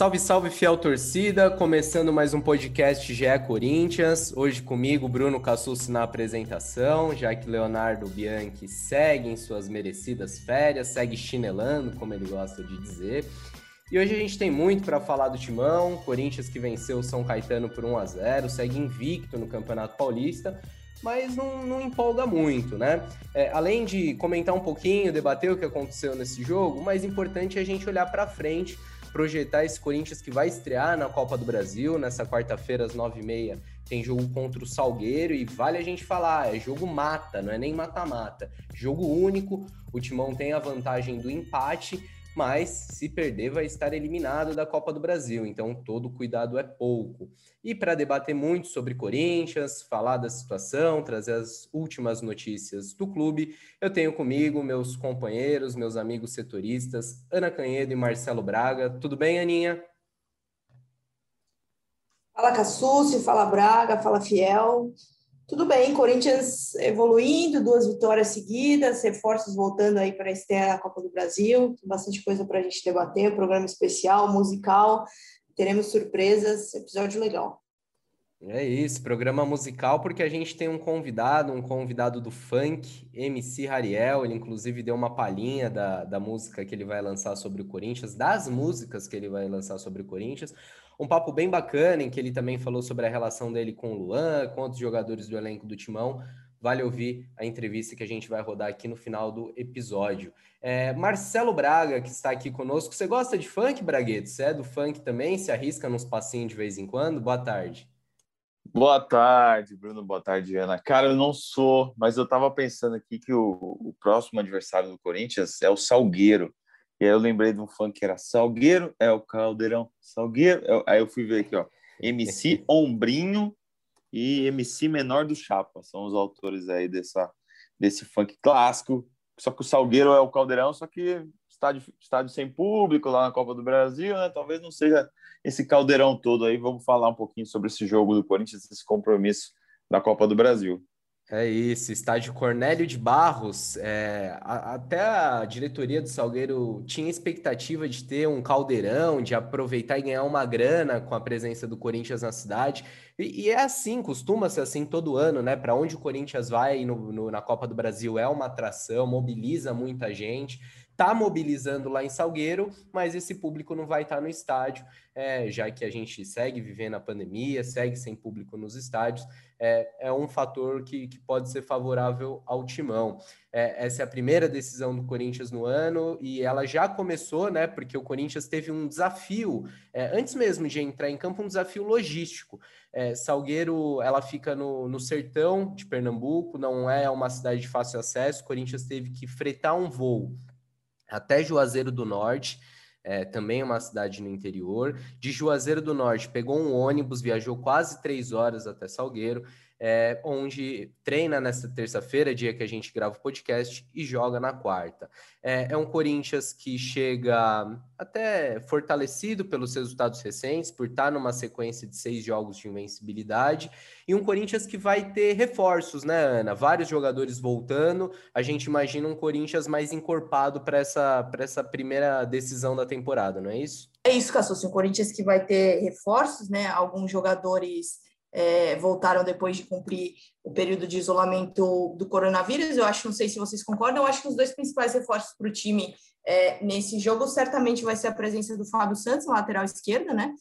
Salve, salve, fiel torcida! Começando mais um podcast GE Corinthians. Hoje comigo, Bruno Cassucci na apresentação, já que Leonardo Bianchi segue em suas merecidas férias, segue chinelando, como ele gosta de dizer. E hoje a gente tem muito para falar do Timão, Corinthians que venceu o São Caetano por 1 a 0 segue invicto no Campeonato Paulista, mas não, não empolga muito, né? É, além de comentar um pouquinho, debater o que aconteceu nesse jogo, o mais importante é a gente olhar para frente projetar esse Corinthians que vai estrear na Copa do Brasil, nessa quarta-feira, às nove e meia, tem jogo contra o Salgueiro e vale a gente falar, é jogo mata, não é nem mata-mata. Jogo único, o Timão tem a vantagem do empate mas se perder vai estar eliminado da Copa do Brasil, então todo cuidado é pouco. E para debater muito sobre Corinthians, falar da situação, trazer as últimas notícias do clube, eu tenho comigo meus companheiros, meus amigos setoristas, Ana Canhedo e Marcelo Braga. Tudo bem, Aninha? Fala Cassucci, fala Braga, fala Fiel. Tudo bem, Corinthians evoluindo, duas vitórias seguidas, reforços voltando aí para a estreia da Copa do Brasil, bastante coisa para a gente debater, programa especial, musical, teremos surpresas, episódio legal. É isso, programa musical, porque a gente tem um convidado, um convidado do funk, MC Rariel, ele inclusive deu uma palhinha da, da música que ele vai lançar sobre o Corinthians, das músicas que ele vai lançar sobre o Corinthians um papo bem bacana, em que ele também falou sobre a relação dele com o Luan, com outros jogadores do elenco do Timão. Vale ouvir a entrevista que a gente vai rodar aqui no final do episódio. É, Marcelo Braga, que está aqui conosco. Você gosta de funk, Bragueto? Você é do funk também? Se arrisca nos passinhos de vez em quando? Boa tarde. Boa tarde, Bruno. Boa tarde, Ana. Cara, eu não sou, mas eu estava pensando aqui que o, o próximo adversário do Corinthians é o Salgueiro. E aí eu lembrei de um funk que era Salgueiro, é o Caldeirão, Salgueiro. É aí eu fui ver aqui, ó. MC Ombrinho e MC Menor do Chapa. São os autores aí dessa, desse funk clássico. Só que o Salgueiro é o Caldeirão, só que estádio, estádio sem público lá na Copa do Brasil, né? Talvez não seja esse caldeirão todo aí. Vamos falar um pouquinho sobre esse jogo do Corinthians, esse compromisso da Copa do Brasil. É isso, estádio Cornélio de Barros. É, a, até a diretoria do Salgueiro tinha expectativa de ter um caldeirão, de aproveitar e ganhar uma grana com a presença do Corinthians na cidade. E, e é assim, costuma ser assim todo ano, né? Para onde o Corinthians vai no, no, na Copa do Brasil é uma atração, mobiliza muita gente está mobilizando lá em Salgueiro, mas esse público não vai estar tá no estádio, é, já que a gente segue vivendo a pandemia, segue sem público nos estádios, é, é um fator que, que pode ser favorável ao timão. É, essa é a primeira decisão do Corinthians no ano e ela já começou, né? Porque o Corinthians teve um desafio, é, antes mesmo de entrar em campo, um desafio logístico. É, Salgueiro, ela fica no, no sertão de Pernambuco, não é uma cidade de fácil acesso. O Corinthians teve que fretar um voo até Juazeiro do Norte, é, também é uma cidade no interior. De Juazeiro do Norte, pegou um ônibus, viajou quase três horas até Salgueiro é, onde treina nesta terça-feira, dia que a gente grava o podcast, e joga na quarta. É, é, um Corinthians que chega até fortalecido pelos resultados recentes, por estar numa sequência de seis jogos de invencibilidade, e um Corinthians que vai ter reforços, né, Ana? Vários jogadores voltando. A gente imagina um Corinthians mais encorpado para essa, essa primeira decisão da temporada, não é isso? É isso, Cassus. Um Corinthians que vai ter reforços, né? Alguns jogadores é, voltaram depois de cumprir o período de isolamento do coronavírus. Eu acho, não sei se vocês concordam, eu acho que os dois principais reforços para o time é, nesse jogo certamente vai ser a presença do Fábio Santos, lateral esquerda, né?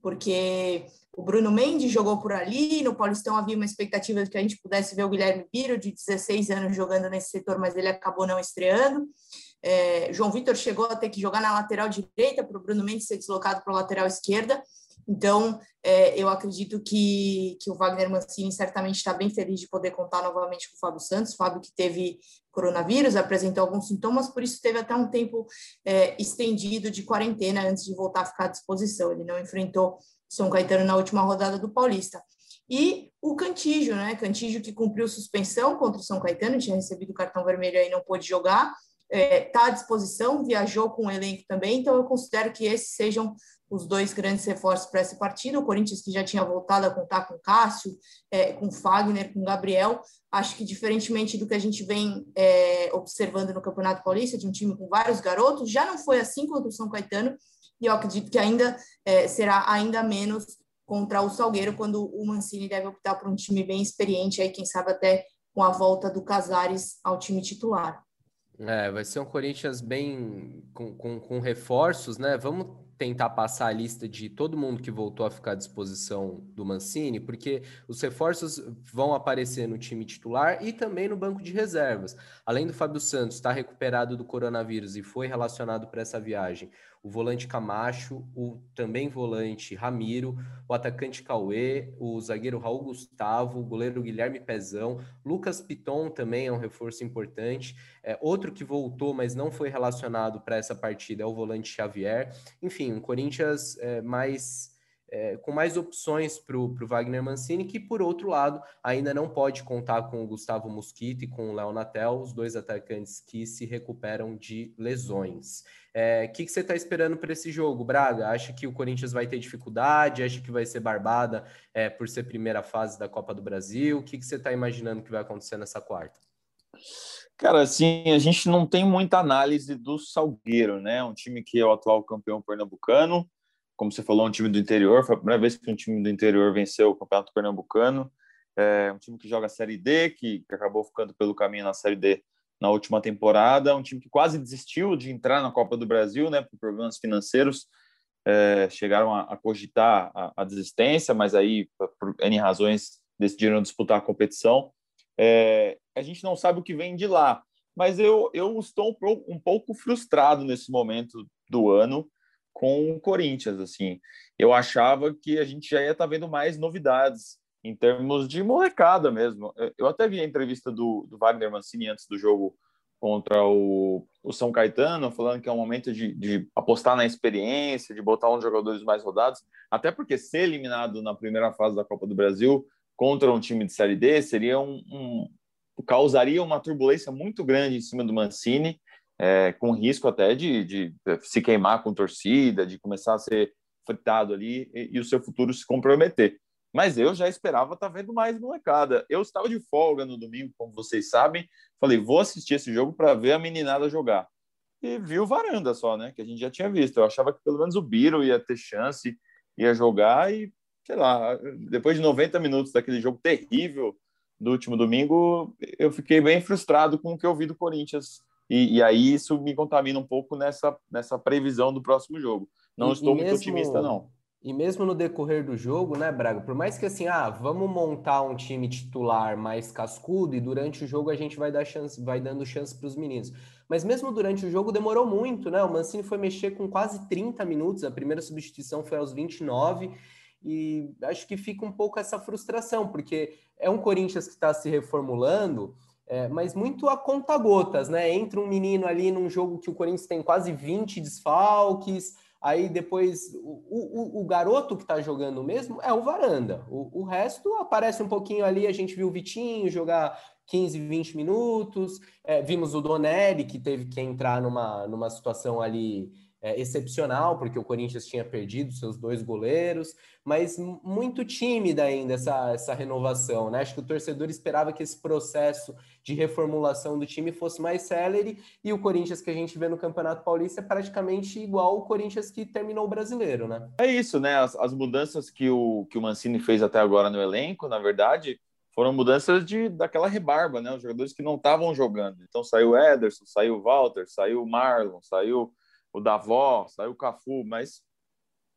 Porque o Bruno Mendes jogou por ali, no Paulistão havia uma expectativa de que a gente pudesse ver o Guilherme Biro, de 16 anos, jogando nesse setor, mas ele acabou não estreando. É, João Vitor chegou a ter que jogar na lateral direita para o Bruno Mendes ser deslocado para a lateral esquerda. Então, é, eu acredito que, que o Wagner Mancini certamente está bem feliz de poder contar novamente com o Fábio Santos. Fábio que teve coronavírus, apresentou alguns sintomas, por isso teve até um tempo é, estendido de quarentena antes de voltar a ficar à disposição. Ele não enfrentou São Caetano na última rodada do Paulista. E o Cantígio, né? Cantígio que cumpriu suspensão contra o São Caetano, tinha recebido cartão vermelho aí não pôde jogar. Está é, tá à disposição, viajou com o elenco também, então eu considero que esses sejam os dois grandes reforços para essa partida. O Corinthians, que já tinha voltado a contar com Cássio, é, com Fagner, com Gabriel, acho que diferentemente do que a gente vem é, observando no Campeonato Paulista, de um time com vários garotos, já não foi assim contra o São Caetano, e eu acredito que ainda é, será ainda menos contra o Salgueiro, quando o Mancini deve optar por um time bem experiente, aí quem sabe até com a volta do Casares ao time titular. É, vai ser um Corinthians bem com, com, com reforços, né? Vamos tentar passar a lista de todo mundo que voltou a ficar à disposição do Mancini, porque os reforços vão aparecer no time titular e também no banco de reservas. Além do Fábio Santos estar recuperado do coronavírus e foi relacionado para essa viagem, o volante Camacho, o também volante Ramiro, o atacante Cauê, o zagueiro Raul Gustavo, o goleiro Guilherme Pezão, Lucas Piton também é um reforço importante. É, outro que voltou, mas não foi relacionado para essa partida é o volante Xavier. Enfim, um Corinthians é, mais é, com mais opções para o Wagner Mancini, que por outro lado ainda não pode contar com o Gustavo Mosquito e com o Léo Natel, os dois atacantes que se recuperam de lesões. O é, que, que você está esperando para esse jogo, Braga? Acha que o Corinthians vai ter dificuldade? Acha que vai ser barbada é, por ser primeira fase da Copa do Brasil? O que, que você está imaginando que vai acontecer nessa quarta? Cara, assim, a gente não tem muita análise do Salgueiro, né? Um time que é o atual campeão pernambucano, como você falou, um time do interior. Foi a primeira vez que um time do interior venceu o Campeonato Pernambucano. É um time que joga a Série D, que, que acabou ficando pelo caminho na Série D na última temporada. Um time que quase desistiu de entrar na Copa do Brasil, né, por problemas financeiros. É, chegaram a, a cogitar a, a, desistência, mas aí, por N razões, decidiram disputar a competição. É, a gente não sabe o que vem de lá, mas eu, eu estou um pouco frustrado nesse momento do ano com o Corinthians, assim. Eu achava que a gente já ia estar tá vendo mais novidades em termos de molecada mesmo. Eu até vi a entrevista do, do Wagner Mancini antes do jogo contra o, o São Caetano, falando que é um momento de, de, apostar na experiência, de botar uns jogadores mais rodados, até porque ser eliminado na primeira fase da Copa do Brasil contra um time de Série D seria um, um causaria uma turbulência muito grande em cima do Mancini, é, com risco até de, de, se queimar com torcida, de começar a ser fritado ali e, e, o seu futuro se comprometer. Mas eu já esperava estar tá vendo mais molecada. Eu estava de folga no domingo, como vocês sabem. Falei, vou assistir esse jogo para ver a meninada jogar. E vi o Varanda só, né? Que a gente já tinha visto. Eu achava que pelo menos o Biro ia ter chance, ia jogar e, sei lá, depois de 90 minutos daquele jogo terrível do último domingo, eu fiquei bem frustrado com o que eu vi do Corinthians e, e, aí isso me contamina um pouco nessa, nessa previsão do próximo jogo. Não e, estou e muito mesmo, otimista, não. E mesmo no decorrer do jogo, né, Braga? Por mais que assim, ah, vamos montar um time titular mais cascudo e durante o jogo a gente vai dar chance, vai dando chance para os meninos. Mas mesmo durante o jogo demorou muito, né? O Mancini foi mexer com quase 30 minutos, a primeira substituição foi aos 29 e acho que fica um pouco essa frustração, porque é um Corinthians que está se reformulando é, mas muito a conta gotas, né? Entra um menino ali num jogo que o Corinthians tem quase 20 desfalques, aí depois o, o, o garoto que tá jogando mesmo é o Varanda. O, o, resto aparece um pouquinho ali, a gente viu o Vitinho jogar 15, 20 minutos, é, vimos o Donelli que teve que entrar numa, numa situação ali é, excepcional, porque o Corinthians tinha perdido seus dois goleiros, mas muito tímida ainda essa, essa renovação, né? Acho que o torcedor esperava que esse processo de reformulação do time fosse mais célere, e o Corinthians que a gente vê no Campeonato Paulista é praticamente igual o Corinthians que terminou o brasileiro, né? É isso, né? As, as mudanças que o, que o Mancini fez até agora no elenco, na verdade, foram mudanças de daquela rebarba, né? Os jogadores que não estavam jogando. Então saiu Ederson, saiu Walter, saiu Marlon, saiu o Davó, saiu o Cafu, mas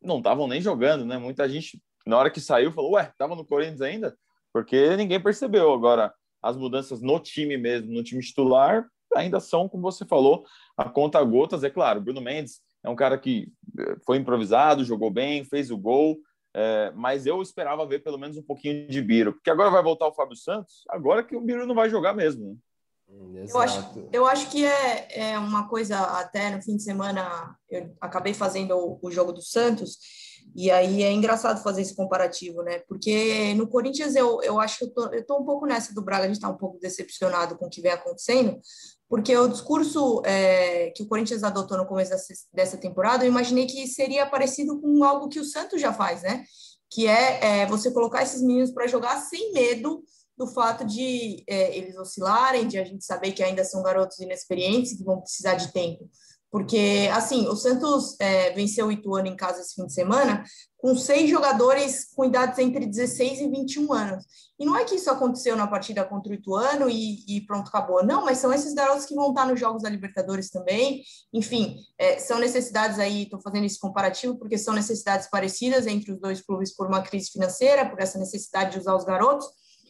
não estavam nem jogando, né? Muita gente, na hora que saiu, falou, ué, tava no Corinthians ainda? Porque ninguém percebeu. Agora, as mudanças no time mesmo, no time titular, ainda são, como você falou, a conta gotas, é claro. Bruno Mendes é um cara que eh, foi improvisado, jogou bem, fez o gol, é, mas eu esperava ver pelo menos um pouquinho de Biro, porque agora vai voltar o Fábio Santos, agora que o Biro não vai jogar mesmo. Né? Eu acho, eu acho que é, é uma coisa, até no fim de semana, eu acabei fazendo o, o jogo do Santos, e aí é engraçado fazer esse comparativo, né? Porque no Corinthians eu, eu acho que eu tô, eu tô um pouco nessa do Braga, a gente tá um pouco decepcionado com o que vem acontecendo, porque o discurso é, que o Corinthians adotou no começo dessa, dessa, temporada, eu imaginei que seria parecido com algo que o Santos já faz, né? Que é, é você colocar esses meninos para jogar sem medo do fato de é, eles oscilarem, de a gente saber que ainda são garotos inexperientes que vão precisar de tempo. Porque, assim, o Santos é, venceu o Ituano em casa esse fim de semana com seis jogadores com idades entre 16 e 21 anos. E não é que isso aconteceu na partida contra o Ituano e, e pronto, acabou. Não, mas são esses garotos que vão estar nos Jogos da Libertadores também. Enfim, é, são necessidades aí, estou fazendo esse comparativo porque são necessidades parecidas entre os dois clubes por uma crise financeira, por essa necessidade de usar os garotos.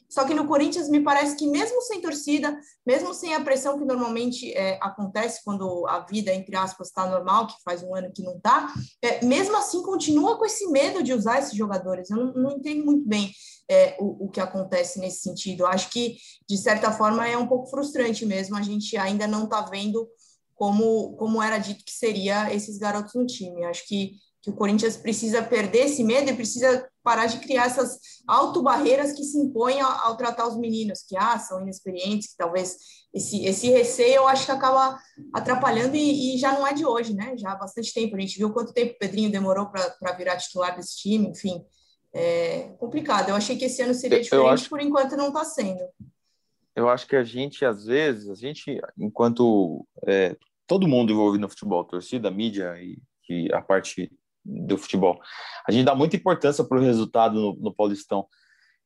Só que no Corinthians me parece que mesmo sem torcida, mesmo sem a pressão que normalmente é, acontece quando a vida, entre aspas, está normal, que faz um ano que não está, é, mesmo assim continua com esse medo de usar esses jogadores. Eu não, não entendo muito bem é, o, o que acontece nesse sentido. Eu acho que, de certa forma, é um pouco frustrante mesmo. A gente ainda não está vendo como, como era dito que seria esses garotos no time. Eu acho que que o Corinthians precisa perder esse medo e precisa parar de criar essas autobarreiras que se impõem ao, ao, tratar os meninos, que ah, são inexperientes, que talvez esse, esse receio eu acho que acaba atrapalhando e, e, já não é de hoje, né? Já há bastante tempo. A gente viu quanto tempo o Pedrinho demorou para virar titular desse time, enfim. É complicado. Eu achei que esse ano seria diferente, acho... por enquanto não está sendo. Eu acho que a gente, às vezes, a gente, enquanto é, todo mundo envolvido no futebol, torcida, mídia e, e a parte do futebol. A gente dá muita importância para o resultado no, no, Paulistão.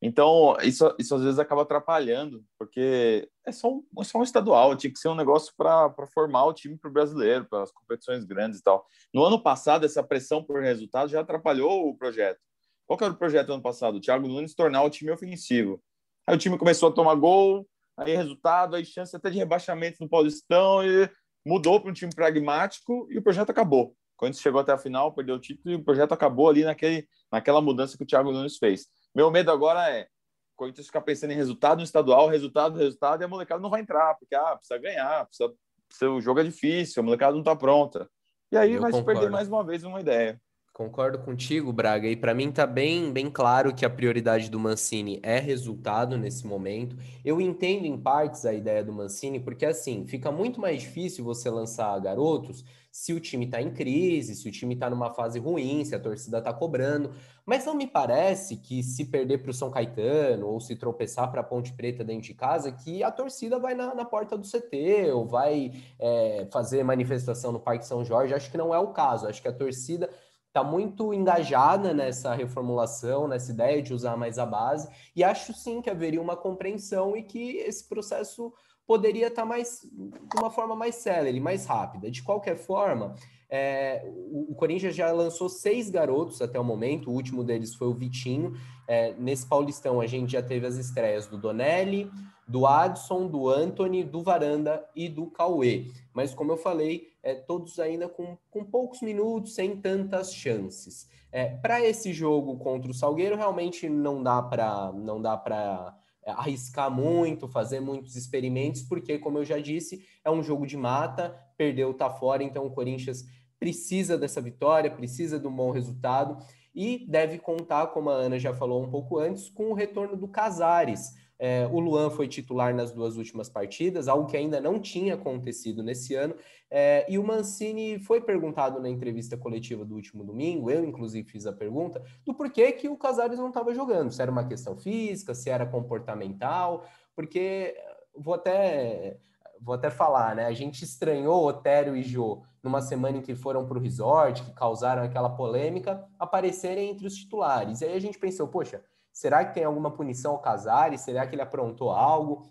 Então, isso, isso às vezes acaba atrapalhando, porque é só um, é só um estadual, tinha que ser um negócio para formar o time para o brasileiro, para as competições grandes e tal. No ano passado, essa pressão por resultado já atrapalhou o projeto. Qual que era o projeto do ano passado? O Thiago Nunes tornar o time ofensivo. Aí o time começou a tomar gol, aí resultado, aí chance até de rebaixamento no Paulistão, e mudou para um time pragmático e o projeto acabou. Corinthians chegou até a final, perdeu o título e o projeto acabou ali naquele, naquela mudança que o Thiago Nunes fez. Meu medo agora é o Corinthians ficar pensando em resultado no estadual, resultado, resultado, e a molecada não vai entrar, porque ah, precisa ganhar, precisa, precisa, o jogo é difícil, a molecada não está pronta. E aí Eu vai concordo. se perder mais uma vez uma ideia. Concordo contigo, Braga. E para mim tá bem, bem claro que a prioridade do Mancini é resultado nesse momento. Eu entendo em partes a ideia do Mancini, porque assim, fica muito mais difícil você lançar garotos se o time está em crise, se o time está numa fase ruim, se a torcida está cobrando. Mas não me parece que se perder para o São Caetano ou se tropeçar para a Ponte Preta dentro de casa, que a torcida vai na, na porta do CT ou vai é, fazer manifestação no Parque São Jorge. Acho que não é o caso. Acho que a torcida está muito engajada nessa reformulação, nessa ideia de usar mais a base, e acho sim que haveria uma compreensão e que esse processo poderia estar tá mais de uma forma mais célere, mais rápida. De qualquer forma, é, o, Corinthians já lançou seis garotos até o momento, o último deles foi o Vitinho. É, nesse Paulistão, a gente já teve as estreias do Donelli, do Adson, do Anthony, do Varanda e do Cauê. Mas, como eu falei, é, todos ainda com, com poucos minutos, sem tantas chances. É, para esse jogo contra o Salgueiro, realmente não dá para não dá para é, arriscar muito, fazer muitos experimentos, porque, como eu já disse, é um jogo de mata, perdeu, tá fora, então o Corinthians precisa dessa vitória, precisa de um bom resultado e deve contar, como a Ana já falou um pouco antes, com o retorno do Casares. É, o Luan foi titular nas duas últimas partidas, algo que ainda não tinha acontecido nesse ano. É, e o Mancini foi perguntado na entrevista coletiva do último domingo, eu inclusive fiz a pergunta, do porquê que o Casares não estava jogando. Se era uma questão física, se era comportamental, porque vou até vou até falar, né? A gente estranhou Otério e Jô numa semana em que foram para o resort, que causaram aquela polêmica, aparecerem entre os titulares. E aí a gente pensou, poxa, Será que tem alguma punição ao Casares? Será que ele aprontou algo?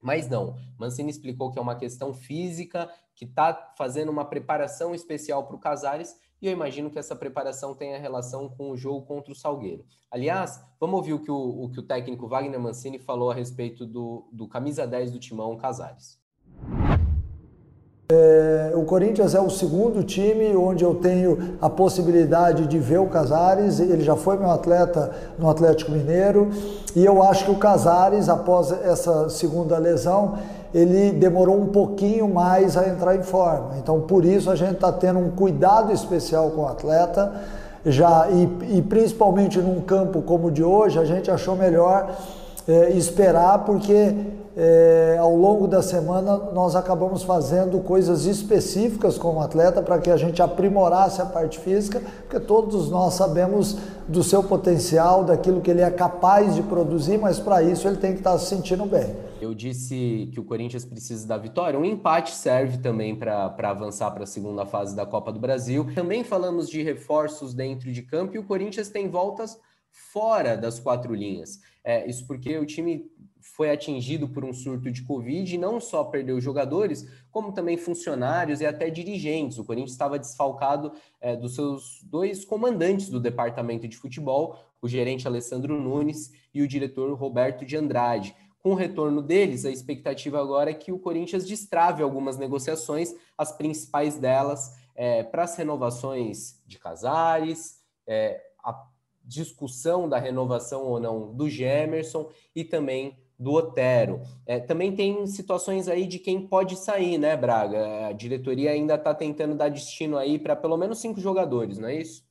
Mas não. Mancini explicou que é uma questão física, que está fazendo uma preparação especial para o Casares, e eu imagino que essa preparação tenha relação com o jogo contra o Salgueiro. Aliás, vamos ouvir o que o, o, que o técnico Wagner Mancini falou a respeito do, do camisa 10 do Timão, Casares. É, o Corinthians é o segundo time onde eu tenho a possibilidade de ver o Casares. Ele já foi meu atleta no Atlético Mineiro e eu acho que o Casares, após essa segunda lesão, ele demorou um pouquinho mais a entrar em forma. Então, por isso a gente está tendo um cuidado especial com o atleta. Já e, e principalmente num campo como o de hoje, a gente achou melhor é, esperar, porque é, ao longo da semana nós acabamos fazendo coisas específicas com o atleta para que a gente aprimorasse a parte física, porque todos nós sabemos do seu potencial, daquilo que ele é capaz de produzir, mas para isso ele tem que estar se sentindo bem. Eu disse que o Corinthians precisa da vitória. Um empate serve também para avançar para a segunda fase da Copa do Brasil. Também falamos de reforços dentro de campo e o Corinthians tem voltas fora das quatro linhas. É, isso porque o time foi atingido por um surto de Covid e não só perdeu jogadores, como também funcionários e até dirigentes. O Corinthians estava desfalcado é, dos seus dois comandantes do departamento de futebol, o gerente Alessandro Nunes e o diretor Roberto de Andrade. Com o retorno deles, a expectativa agora é que o Corinthians destrave algumas negociações, as principais delas é, para as renovações de Casares, é, a discussão da renovação ou não do Gemerson e também do Otero. É, também tem situações aí de quem pode sair, né, Braga? A diretoria ainda está tentando dar destino aí para pelo menos cinco jogadores, não é isso?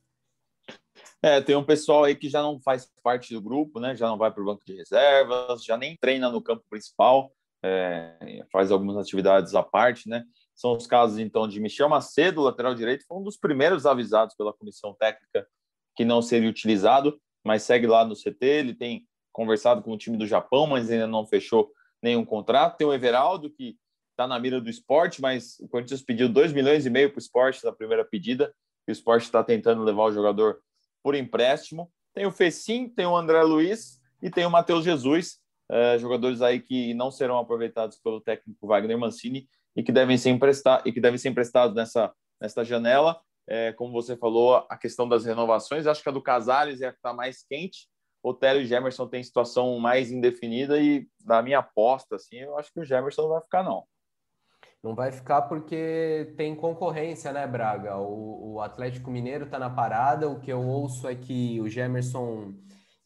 É, tem um pessoal aí que já não faz parte do grupo, né? Já não vai para o banco de reservas, já nem treina no campo principal, é, faz algumas atividades à parte, né? São os casos, então, de Michel Macedo, lateral direito, foi um dos primeiros avisados pela comissão técnica que não seria utilizado, mas segue lá no CT. Ele tem conversado com o time do Japão, mas ainda não fechou nenhum contrato. Tem o Everaldo, que está na mira do esporte, mas o Corinthians pediu 2 milhões e meio para o esporte na primeira pedida, e o esporte está tentando levar o jogador por empréstimo. Tem o Fecim, tem o André Luiz e tem o Matheus Jesus, uh, jogadores aí que não serão aproveitados pelo técnico Wagner Mancini e que devem ser emprestados e que devem ser emprestados nessa nesta janela. É, como você falou, a questão das renovações, acho que a do Casares é a que está mais quente, Otero e Gemerson tem situação mais indefinida e da minha aposta, assim, eu acho que o Gemerson não vai ficar, não. Não vai ficar porque tem concorrência, né, Braga? O, o Atlético Mineiro está na parada, o que eu ouço é que o Gemerson...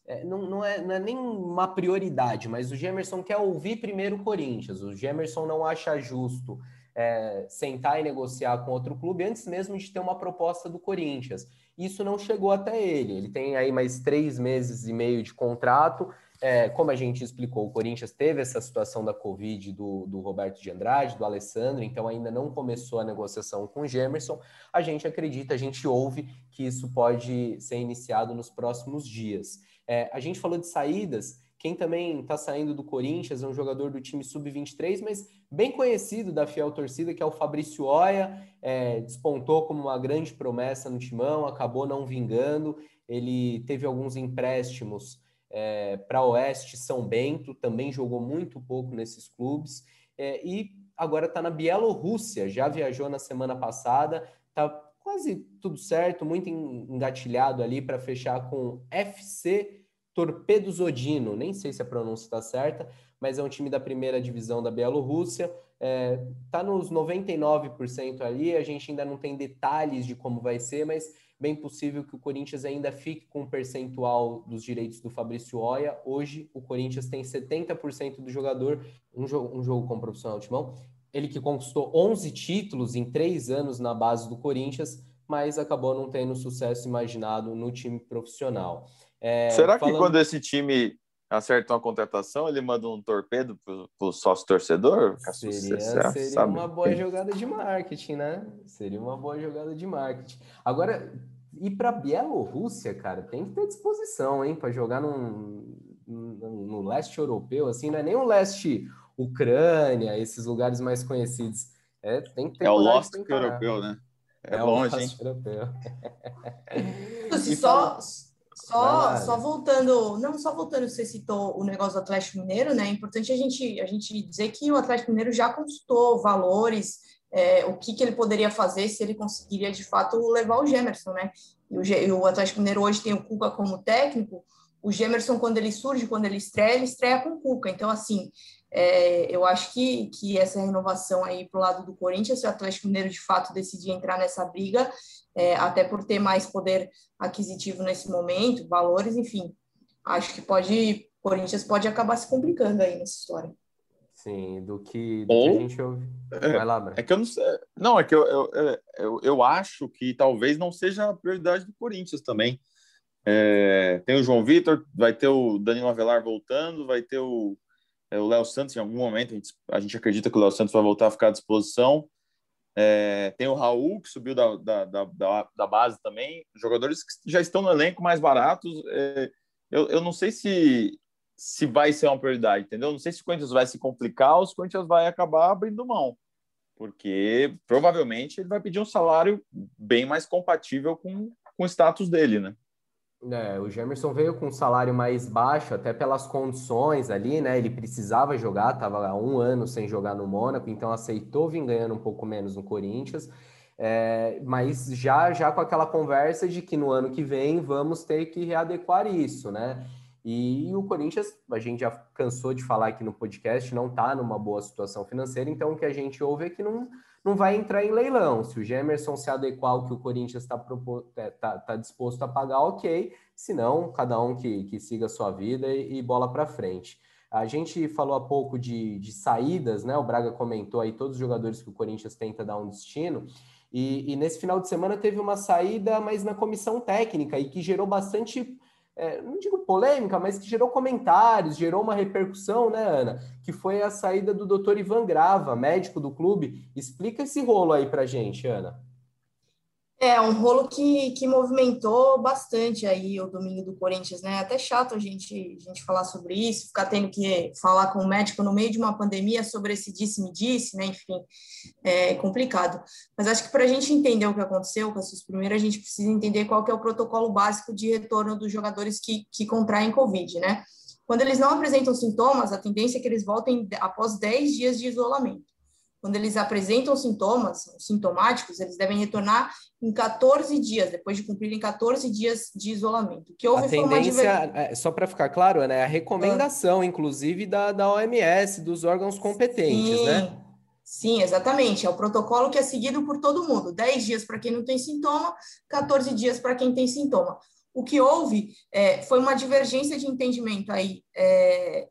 É, não, não, é, não é nem uma prioridade, mas o Gemerson quer ouvir primeiro o Corinthians. O Gemerson não acha justo é, sentar e negociar com outro clube antes mesmo de ter uma proposta do Corinthians. Isso não chegou até ele. Ele tem aí mais três meses e meio de contrato. É, como a gente explicou, o Corinthians teve essa situação da Covid do, do Roberto de Andrade, do Alessandro, então ainda não começou a negociação com o Gemerson. A gente acredita, a gente ouve que isso pode ser iniciado nos próximos dias. É, a gente falou de saídas, quem também está saindo do Corinthians é um jogador do time sub-23, mas bem conhecido da fiel torcida, que é o Fabrício Oia. É, despontou como uma grande promessa no timão, acabou não vingando. Ele teve alguns empréstimos é, para Oeste, São Bento, também jogou muito pouco nesses clubes. É, e agora está na Bielorrússia, já viajou na semana passada, está quase tudo certo, muito engatilhado ali para fechar com FC Torpedo Zodino, nem sei se a pronúncia está certa, mas é um time da primeira divisão da Bielorrússia. Está é, tá nos 99% ali, a gente ainda não tem detalhes de como vai ser, mas bem possível que o Corinthians ainda fique com o um percentual dos direitos do Fabrício Oia. Hoje, o Corinthians tem 70% do jogador, um jogo, um jogo com o profissional de mão, ele que conquistou 11 títulos em três anos na base do Corinthians, mas acabou não tendo o sucesso imaginado no time profissional. É, Será falando... que quando esse time acerta uma contratação, ele manda um torpedo para o sócio torcedor? Seria, seria uma boa jogada de marketing, né? Seria uma boa jogada de marketing. Agora, ir para Bielorrússia, cara, tem que ter disposição, hein, para jogar num, num, no leste europeu, assim, não é nem o leste Ucrânia, esses lugares mais conhecidos. É, tem que ter é o Lost europeu, né? É, é longe, hein? Europeu. Se só, só, só voltando, não só voltando, você citou o negócio do Atlético Mineiro, né? É importante a gente, a gente dizer que o Atlético Mineiro já consultou valores, é, o que, que ele poderia fazer se ele conseguiria de fato levar o Gemerson, né? E o, o Atlético Mineiro hoje tem o Cuca como técnico. O Gemerson, quando ele surge, quando ele estreia, ele estreia com o Cuca. Então, assim, é, eu acho que, que essa renovação aí para o lado do Corinthians, se o Atlético Mineiro de fato decidir entrar nessa briga, é, até por ter mais poder aquisitivo nesse momento, valores, enfim, acho que pode, o Corinthians pode acabar se complicando aí nessa história. Sim, do que, do Ou, que a gente ouve. É, Vai lá, É que eu não sei. Não, é que eu, eu, eu, eu acho que talvez não seja a prioridade do Corinthians também. É, tem o João Vitor, vai ter o Danilo Avelar voltando, vai ter o é, o Léo Santos em algum momento, a gente, a gente, acredita que o Léo Santos vai voltar a ficar à disposição. É, tem o Raul, que subiu da, da, da, da, base também. Jogadores que já estão no elenco mais baratos. É, eu, eu não sei se, se vai ser uma prioridade, entendeu? Não sei se o Corinthians vai se complicar ou se o Corinthians vai acabar abrindo mão. Porque provavelmente ele vai pedir um salário bem mais compatível com, com o status dele, né? É, o Gemerson veio com um salário mais baixo, até pelas condições ali, né? Ele precisava jogar, estava há um ano sem jogar no Mônaco, então aceitou vir ganhando um pouco menos no Corinthians. É, mas já já com aquela conversa de que no ano que vem vamos ter que readequar isso, né? E o Corinthians, a gente já cansou de falar aqui no podcast, não está numa boa situação financeira, então o que a gente ouve é que não, não vai entrar em leilão. Se o Gemerson se adequar ao que o Corinthians está é, tá, tá disposto a pagar, ok. Se não, cada um que, que siga a sua vida e, e bola para frente. A gente falou há pouco de, de saídas, né? O Braga comentou aí todos os jogadores que o Corinthians tenta dar um destino. E, e nesse final de semana teve uma saída, mas na comissão técnica, e que gerou bastante é, não digo polêmica, mas que gerou comentários, gerou uma repercussão, né, Ana? Que foi a saída do doutor Ivan Grava, médico do clube. Explica esse rolo aí pra gente, Ana. É, um rolo que, que movimentou bastante aí o domingo do Corinthians, né? Até chato a gente, a gente falar sobre isso, ficar tendo que falar com o médico no meio de uma pandemia sobre esse disse-me-disse, né? Enfim, é complicado. Mas acho que para a gente entender o que aconteceu, Cassius, primeiro a gente precisa entender qual que é o protocolo básico de retorno dos jogadores que, que contraem Covid, né? Quando eles não apresentam sintomas, a tendência é que eles voltem após 10 dias de isolamento quando eles apresentam sintomas sintomáticos, eles devem retornar em 14 dias, depois de cumprirem 14 dias de isolamento. Que houve a tendência, é, só para ficar claro, né, a recomendação, ah. inclusive, da, da OMS, dos órgãos competentes, sim, né? Sim, exatamente. É o protocolo que é seguido por todo mundo. 10 dias para quem não tem sintoma, 14 dias para quem tem sintoma. O que houve é, foi uma divergência de entendimento aí é,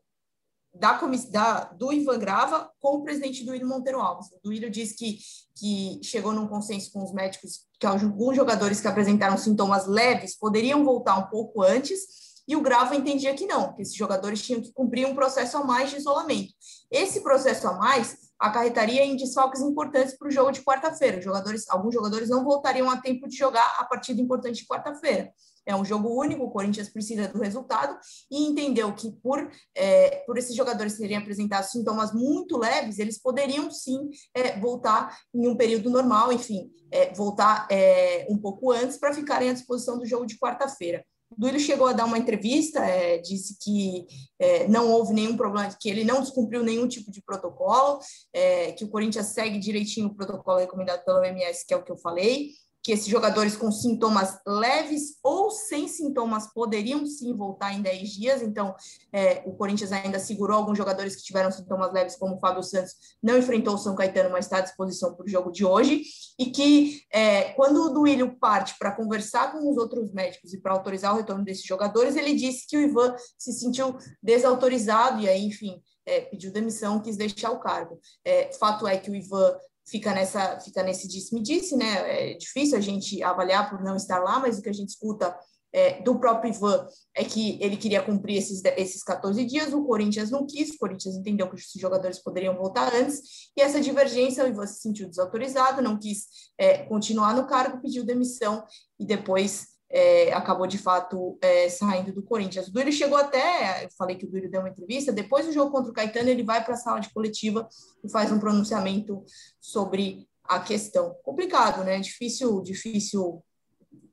da, da, do Ivan Grava com o presidente do Ilho Monteiro Alves. O Duílio disse que, que chegou num consenso com os médicos que alguns jogadores que apresentaram sintomas leves poderiam voltar um pouco antes, e o Grava entendia que não, que esses jogadores tinham que cumprir um processo a mais de isolamento. Esse processo a mais acarretaria em desfalques importantes para o jogo de quarta-feira. Jogadores, alguns jogadores não voltariam a tempo de jogar a partida importante de quarta-feira. É um jogo único, o Corinthians precisa do resultado e entendeu que por, é, por esses jogadores terem apresentado sintomas muito leves, eles poderiam sim é, voltar em um período normal, enfim, é, voltar é, um pouco antes para ficarem à disposição do jogo de quarta-feira. Duílio chegou a dar uma entrevista, é, disse que é, não houve nenhum problema, que ele não descumpriu nenhum tipo de protocolo, é, que o Corinthians segue direitinho o protocolo recomendado pela OMS, que é o que eu falei, que esses jogadores com sintomas leves ou sem sintomas poderiam sim voltar em 10 dias. Então, é, o Corinthians ainda segurou alguns jogadores que tiveram sintomas leves, como o Fábio Santos, não enfrentou o São Caetano, mas está à disposição para o jogo de hoje. E que, é, quando o Duílio parte para conversar com os outros médicos e para autorizar o retorno desses jogadores, ele disse que o Ivan se sentiu desautorizado e aí, enfim, é, pediu demissão, quis deixar o cargo. É, fato é que o Ivan fica nessa fica nesse disse-me-disse, né? É difícil a gente avaliar por não estar lá, mas o que a gente escuta é, do próprio Ivan é que ele queria cumprir esses, esses 14 dias, o Corinthians não quis, o Corinthians entendeu que os jogadores poderiam voltar antes, e essa divergência, o Ivan se sentiu desautorizado, não quis é, continuar no cargo, pediu demissão, e depois é, acabou de fato é, saindo do Corinthians. O Duílio chegou até, eu falei que o Duílio deu uma entrevista, depois do jogo contra o Caetano, ele vai para a sala de coletiva e faz um pronunciamento sobre a questão. Complicado, né? Difícil, difícil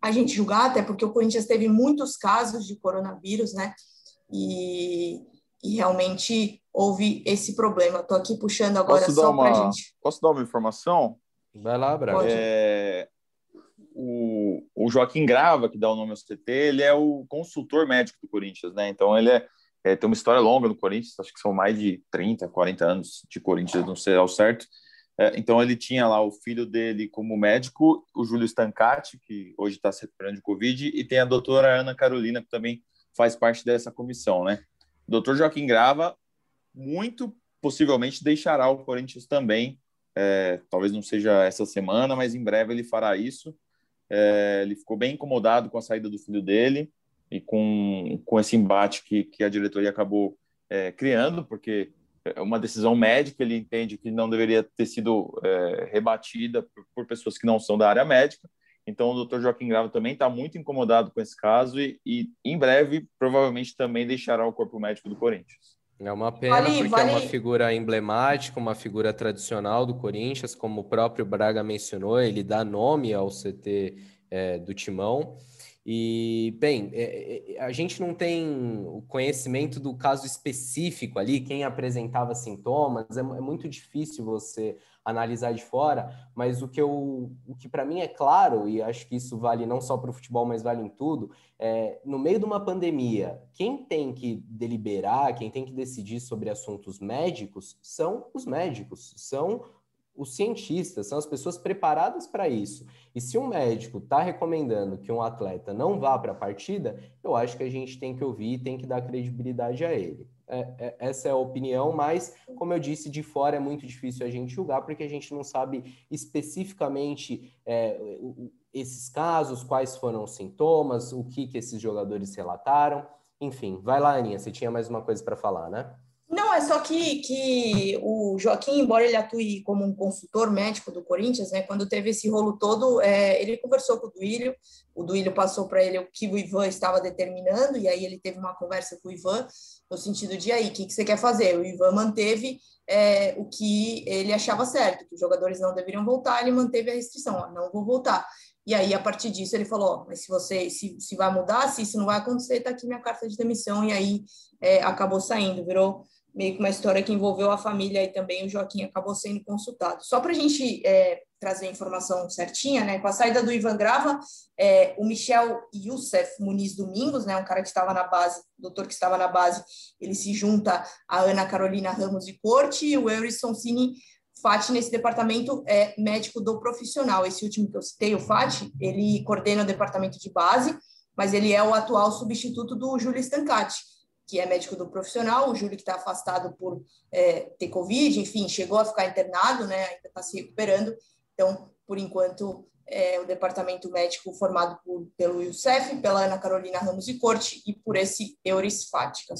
a gente julgar, até porque o Corinthians teve muitos casos de coronavírus, né? E, e realmente houve esse problema. Estou aqui puxando agora posso só para gente. Posso dar uma informação? Vai lá, Braga. É, o, o Joaquim Grava, que dá o nome ao CT, ele é o consultor médico do Corinthians, né? Então ele é, é, tem uma história longa no Corinthians, acho que são mais de 30, 40 anos de Corinthians, não sei ao certo. É, então ele tinha lá o filho dele como médico, o Júlio Stancati, que hoje está se recuperando de Covid, e tem a doutora Ana Carolina, que também faz parte dessa comissão, né? O doutor Joaquim Grava, muito possivelmente deixará o Corinthians também, é, talvez não seja essa semana, mas em breve ele fará isso. É, ele ficou bem incomodado com a saída do filho dele. e com, com esse embate que, que a diretoria acabou é, criando, porque é uma decisão médica, ele entende que não deveria ter sido é, rebatida por, por, pessoas que não são da área médica. Então, o doutor Joaquim Grava também está muito incomodado com esse caso e, e, em breve, provavelmente, também deixará o corpo médico do Corinthians. É uma pena, vale, porque vale... é uma figura emblemática, uma figura tradicional do Corinthians, como o próprio Braga mencionou, ele dá nome ao CT é, do Timão. E, bem, é, é, a gente não tem o conhecimento do caso específico ali, quem apresentava sintomas, é, é muito difícil você analisar de fora, mas o que, eu, o que para mim é claro, e acho que isso vale não só para o futebol, mas vale em tudo, é, no meio de uma pandemia, quem tem que deliberar, quem tem que decidir sobre assuntos médicos são os médicos, são os cientistas, são as pessoas preparadas para isso. E se um médico está recomendando que um atleta não vá para a partida, eu acho que a gente tem que ouvir e tem que dar credibilidade a ele. É, é, essa é a opinião, mas, como eu disse, de fora é muito difícil a gente julgar, porque a gente não sabe especificamente é, esses casos, quais foram os sintomas, o que, que esses jogadores relataram. Enfim, vai lá, Aninha, você tinha mais uma coisa para falar, né? Não, é só que, que o Joaquim, embora ele atue como um consultor médico do Corinthians, né, quando teve esse rolo todo, é, ele conversou com o Duílio, o Duílio passou para ele o que o Ivan estava determinando, e aí ele teve uma conversa com o Ivan, no sentido de, aí, o que, que você quer fazer? O Ivan manteve é, o que ele achava certo, que os jogadores não deveriam voltar, ele manteve a restrição, ó, não vou voltar. E aí, a partir disso, ele falou: mas se você se, se vai mudar, se isso não vai acontecer, tá aqui minha carta de demissão. E aí é, acabou saindo, virou meio que uma história que envolveu a família e também o Joaquim acabou sendo consultado. Só para a gente é, trazer a informação certinha, né? Com a saída do Ivan Grava, é, o Michel Youssef Muniz Domingos, né? Um cara que estava na base, doutor que estava na base, ele se junta a Ana Carolina Ramos de Corte e o Eurison Cini Fati nesse departamento é médico do profissional. Esse último que eu citei, o Fati, ele coordena o departamento de base, mas ele é o atual substituto do Júlio Stancati que é médico do profissional, o Júlio que está afastado por é, ter Covid, enfim, chegou a ficar internado, né, ainda está se recuperando, então, por enquanto, é o departamento médico formado por, pelo Youssef, pela Ana Carolina Ramos e Corte e por esse Euris Fática,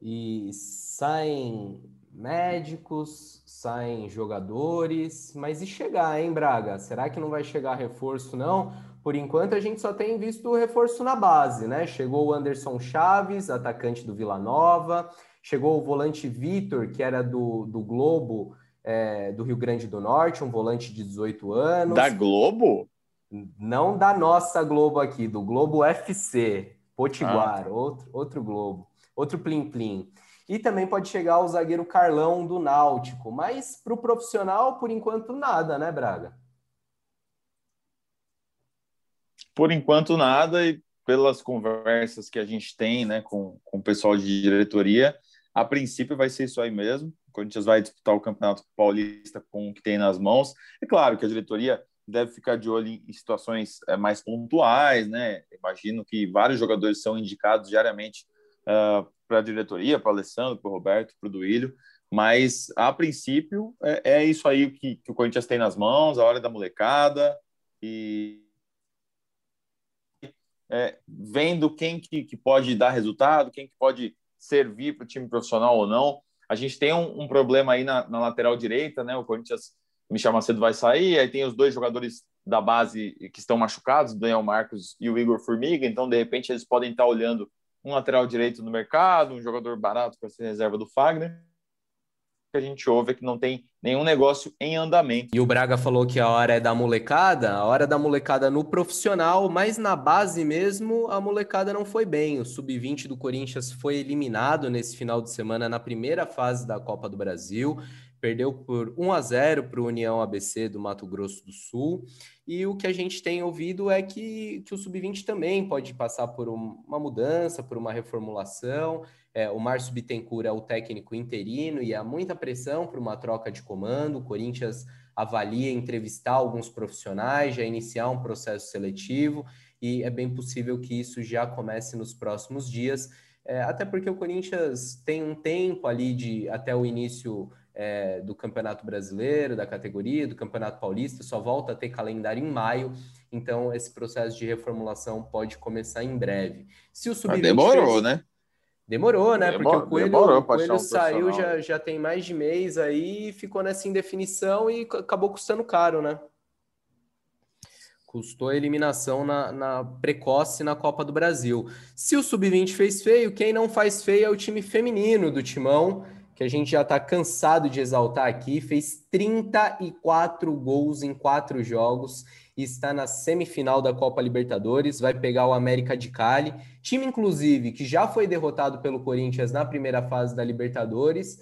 E saem médicos, saem jogadores, mas e chegar, hein, Braga? Será que não vai chegar reforço, não? Por enquanto, a gente só tem visto o reforço na base, né? Chegou o Anderson Chaves, atacante do Vila Nova, chegou o volante Vitor, que era do, do Globo, é, do Rio Grande do Norte, um volante de 18 anos. Da Globo? Não da nossa Globo aqui, do Globo FC, Potiguar, ah. outro, outro Globo, outro Plim Plim. E também pode chegar o zagueiro Carlão do Náutico, mas para o profissional, por enquanto, nada, né, Braga? Por enquanto, nada, e pelas conversas que a gente tem né, com, com o pessoal de diretoria, a princípio vai ser isso aí mesmo. O Corinthians vai disputar o Campeonato Paulista com o que tem nas mãos. É claro que a diretoria deve ficar de olho em situações é, mais pontuais, né? Imagino que vários jogadores são indicados diariamente uh, para a diretoria, para o Alessandro, para o Roberto, para o Duílio, mas a princípio é, é isso aí que, que, o Corinthians tem nas mãos, a hora da molecada, e é, vendo quem que, que, pode dar resultado, quem que pode servir para o time profissional ou não. A gente tem um, um problema aí na, na, lateral direita, né? O Corinthians, Michel Macedo vai sair, aí tem os dois jogadores da base que estão machucados, o Daniel Marcos e o Igor Formiga, então de repente eles podem estar olhando um lateral direito no mercado, um jogador barato para ser reserva do Fagner que a gente ouve é que não tem nenhum negócio em andamento. E o Braga falou que a hora é da molecada, a hora da molecada no profissional, mas na base mesmo a molecada não foi bem. O sub-20 do Corinthians foi eliminado nesse final de semana na primeira fase da Copa do Brasil. Perdeu por 1 a 0 para o União ABC do Mato Grosso do Sul. E o que a gente tem ouvido é que, que o sub-20 também pode passar por uma mudança, por uma reformulação. É, o Márcio Bittencourt é o técnico interino e há muita pressão para uma troca de comando. O Corinthians avalia entrevistar alguns profissionais, já iniciar um processo seletivo e é bem possível que isso já comece nos próximos dias, é, até porque o Corinthians tem um tempo ali de até o início é, do Campeonato Brasileiro, da categoria, do Campeonato Paulista, só volta a ter calendário em maio, então esse processo de reformulação pode começar em breve. Se o sub demorou, né? Demorou, né? Porque o Coelho, o Coelho saiu já, já tem mais de mês aí, ficou nessa indefinição e acabou custando caro, né? Custou a eliminação na, na precoce na Copa do Brasil. Se o Sub-20 fez feio, quem não faz feio é o time feminino do Timão, que a gente já está cansado de exaltar aqui. Fez 34 gols em quatro jogos e está na semifinal da Copa Libertadores. Vai pegar o América de Cali, time, inclusive, que já foi derrotado pelo Corinthians na primeira fase da Libertadores.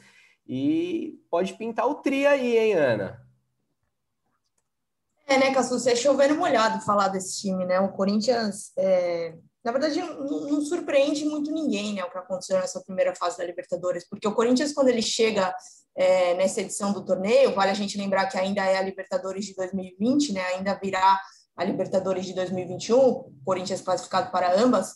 E pode pintar o tri aí, hein, Ana? É, né, Cassu, é chovendo molhado falar desse time, né? O Corinthians, é... na verdade, não, não, surpreende muito ninguém, né, o que aconteceu nessa primeira fase da Libertadores, porque o Corinthians, quando ele chega é, nessa edição do torneio, vale a gente lembrar que ainda é a Libertadores de 2020, né? Ainda virá a Libertadores de 2021, o Corinthians classificado para ambas.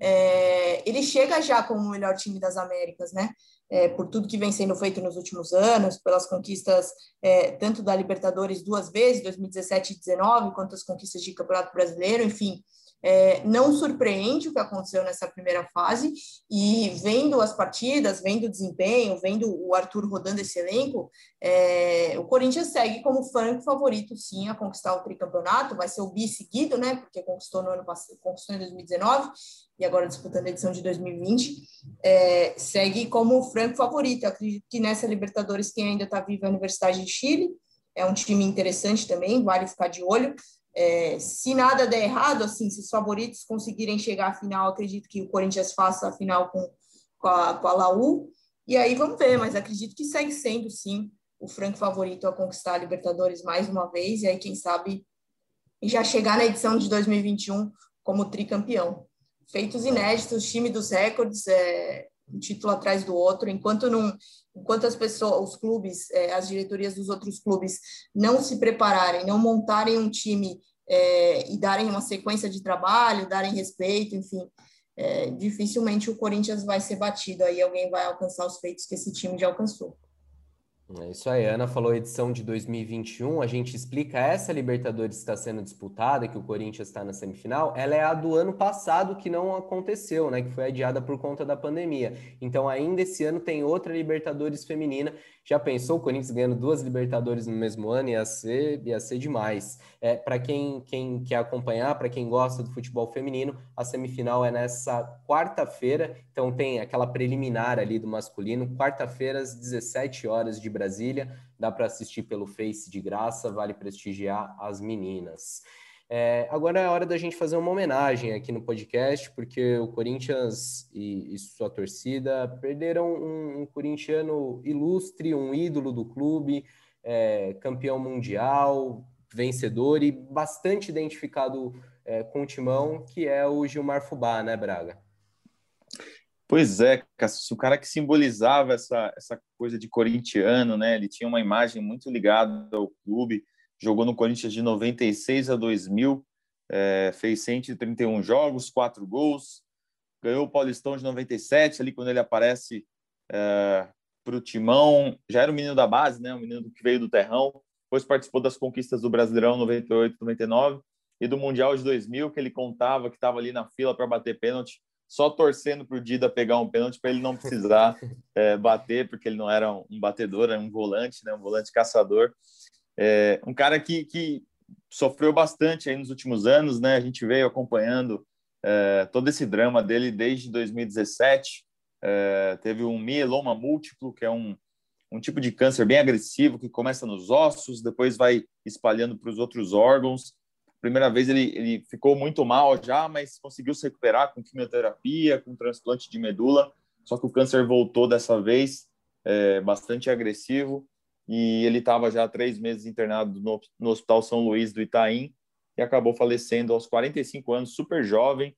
É... ele chega já como o melhor time das Américas, né? é, por tudo que vem sendo feito nos últimos anos, pelas conquistas é, tanto da Libertadores duas vezes, 2017 e 2019, quanto as conquistas de Campeonato Brasileiro, enfim, é, não surpreende o que aconteceu nessa primeira fase e vendo as partidas, vendo o desempenho, vendo o Arthur rodando esse elenco, é, o Corinthians segue como franco favorito, sim, a conquistar o tricampeonato. Vai ser o bi seguido, né? Porque conquistou no ano passado, conquistou em 2019 e agora disputando a edição de 2020. É, segue como franco favorito. Eu acredito que nessa Libertadores quem ainda está vivo é a Universidade de Chile. É um time interessante também, vale ficar de olho. É, se nada der errado, assim, se os favoritos conseguirem chegar à final, acredito que o Corinthians faça a final com, com, a, com a Laú. E aí vamos ver, mas acredito que segue sendo, sim, o franco favorito a conquistar a Libertadores mais uma vez. E aí, quem sabe, já chegar na edição de 2021 como tricampeão. Feitos inéditos, time dos recordes, é, um título atrás do outro, enquanto não, enquanto as pessoas, os clubes, é, as diretorias dos outros clubes não se prepararem, não montarem um time é, e darem uma sequência de trabalho, darem respeito, enfim, é, dificilmente o Corinthians vai ser batido, aí alguém vai alcançar os feitos que esse time já alcançou. É isso aí, Ana falou edição de 2021. A gente explica essa Libertadores que está sendo disputada, que o Corinthians está na semifinal. Ela é a do ano passado que não aconteceu, né? Que foi adiada por conta da pandemia. Então, ainda esse ano tem outra Libertadores feminina já pensou o Corinthians ganhando duas Libertadores no mesmo ano? Ia ser, ia ser demais. É, para quem, quem quer acompanhar, para quem gosta do futebol feminino, a semifinal é nessa quarta-feira. Então tem aquela preliminar ali do masculino, quarta-feira às 17 horas de Brasília. Dá para assistir pelo Face de graça, vale prestigiar as meninas. É, agora é hora da gente fazer uma homenagem aqui no podcast, porque o Corinthians e, e sua torcida perderam um, um, corintiano ilustre, um ídolo do clube, é, campeão mundial, vencedor e bastante identificado é, com o timão, que é o Gilmar Fubá, né, Braga? Pois é, o cara que simbolizava essa, essa coisa de corintiano, né? Ele tinha uma imagem muito ligada ao clube jogou no Corinthians de 96 a 2000, é, fez 131 jogos, 4 gols, ganhou o Paulistão de 97, ali quando ele aparece é, para o Timão, já era o menino da base, né, o menino que veio do terrão, depois participou das conquistas do Brasileirão 98, 99 e do Mundial de 2000, que ele contava que estava ali na fila para bater pênalti, só torcendo para o Dida pegar um pênalti para ele não precisar é, bater, porque ele não era um batedor, era um volante, né, um volante caçador. É, um cara que, que sofreu bastante aí nos últimos anos, né? A gente veio acompanhando é, todo esse drama dele desde 2017. É, teve um mieloma múltiplo, que é um, um tipo de câncer bem agressivo que começa nos ossos, depois vai espalhando para os outros órgãos. Primeira vez ele, ele ficou muito mal já, mas conseguiu se recuperar com quimioterapia, com transplante de medula. Só que o câncer voltou dessa vez, é, bastante agressivo e ele estava já há três meses internado no, no, Hospital São Luís do Itaim e acabou falecendo aos 45 anos, super jovem,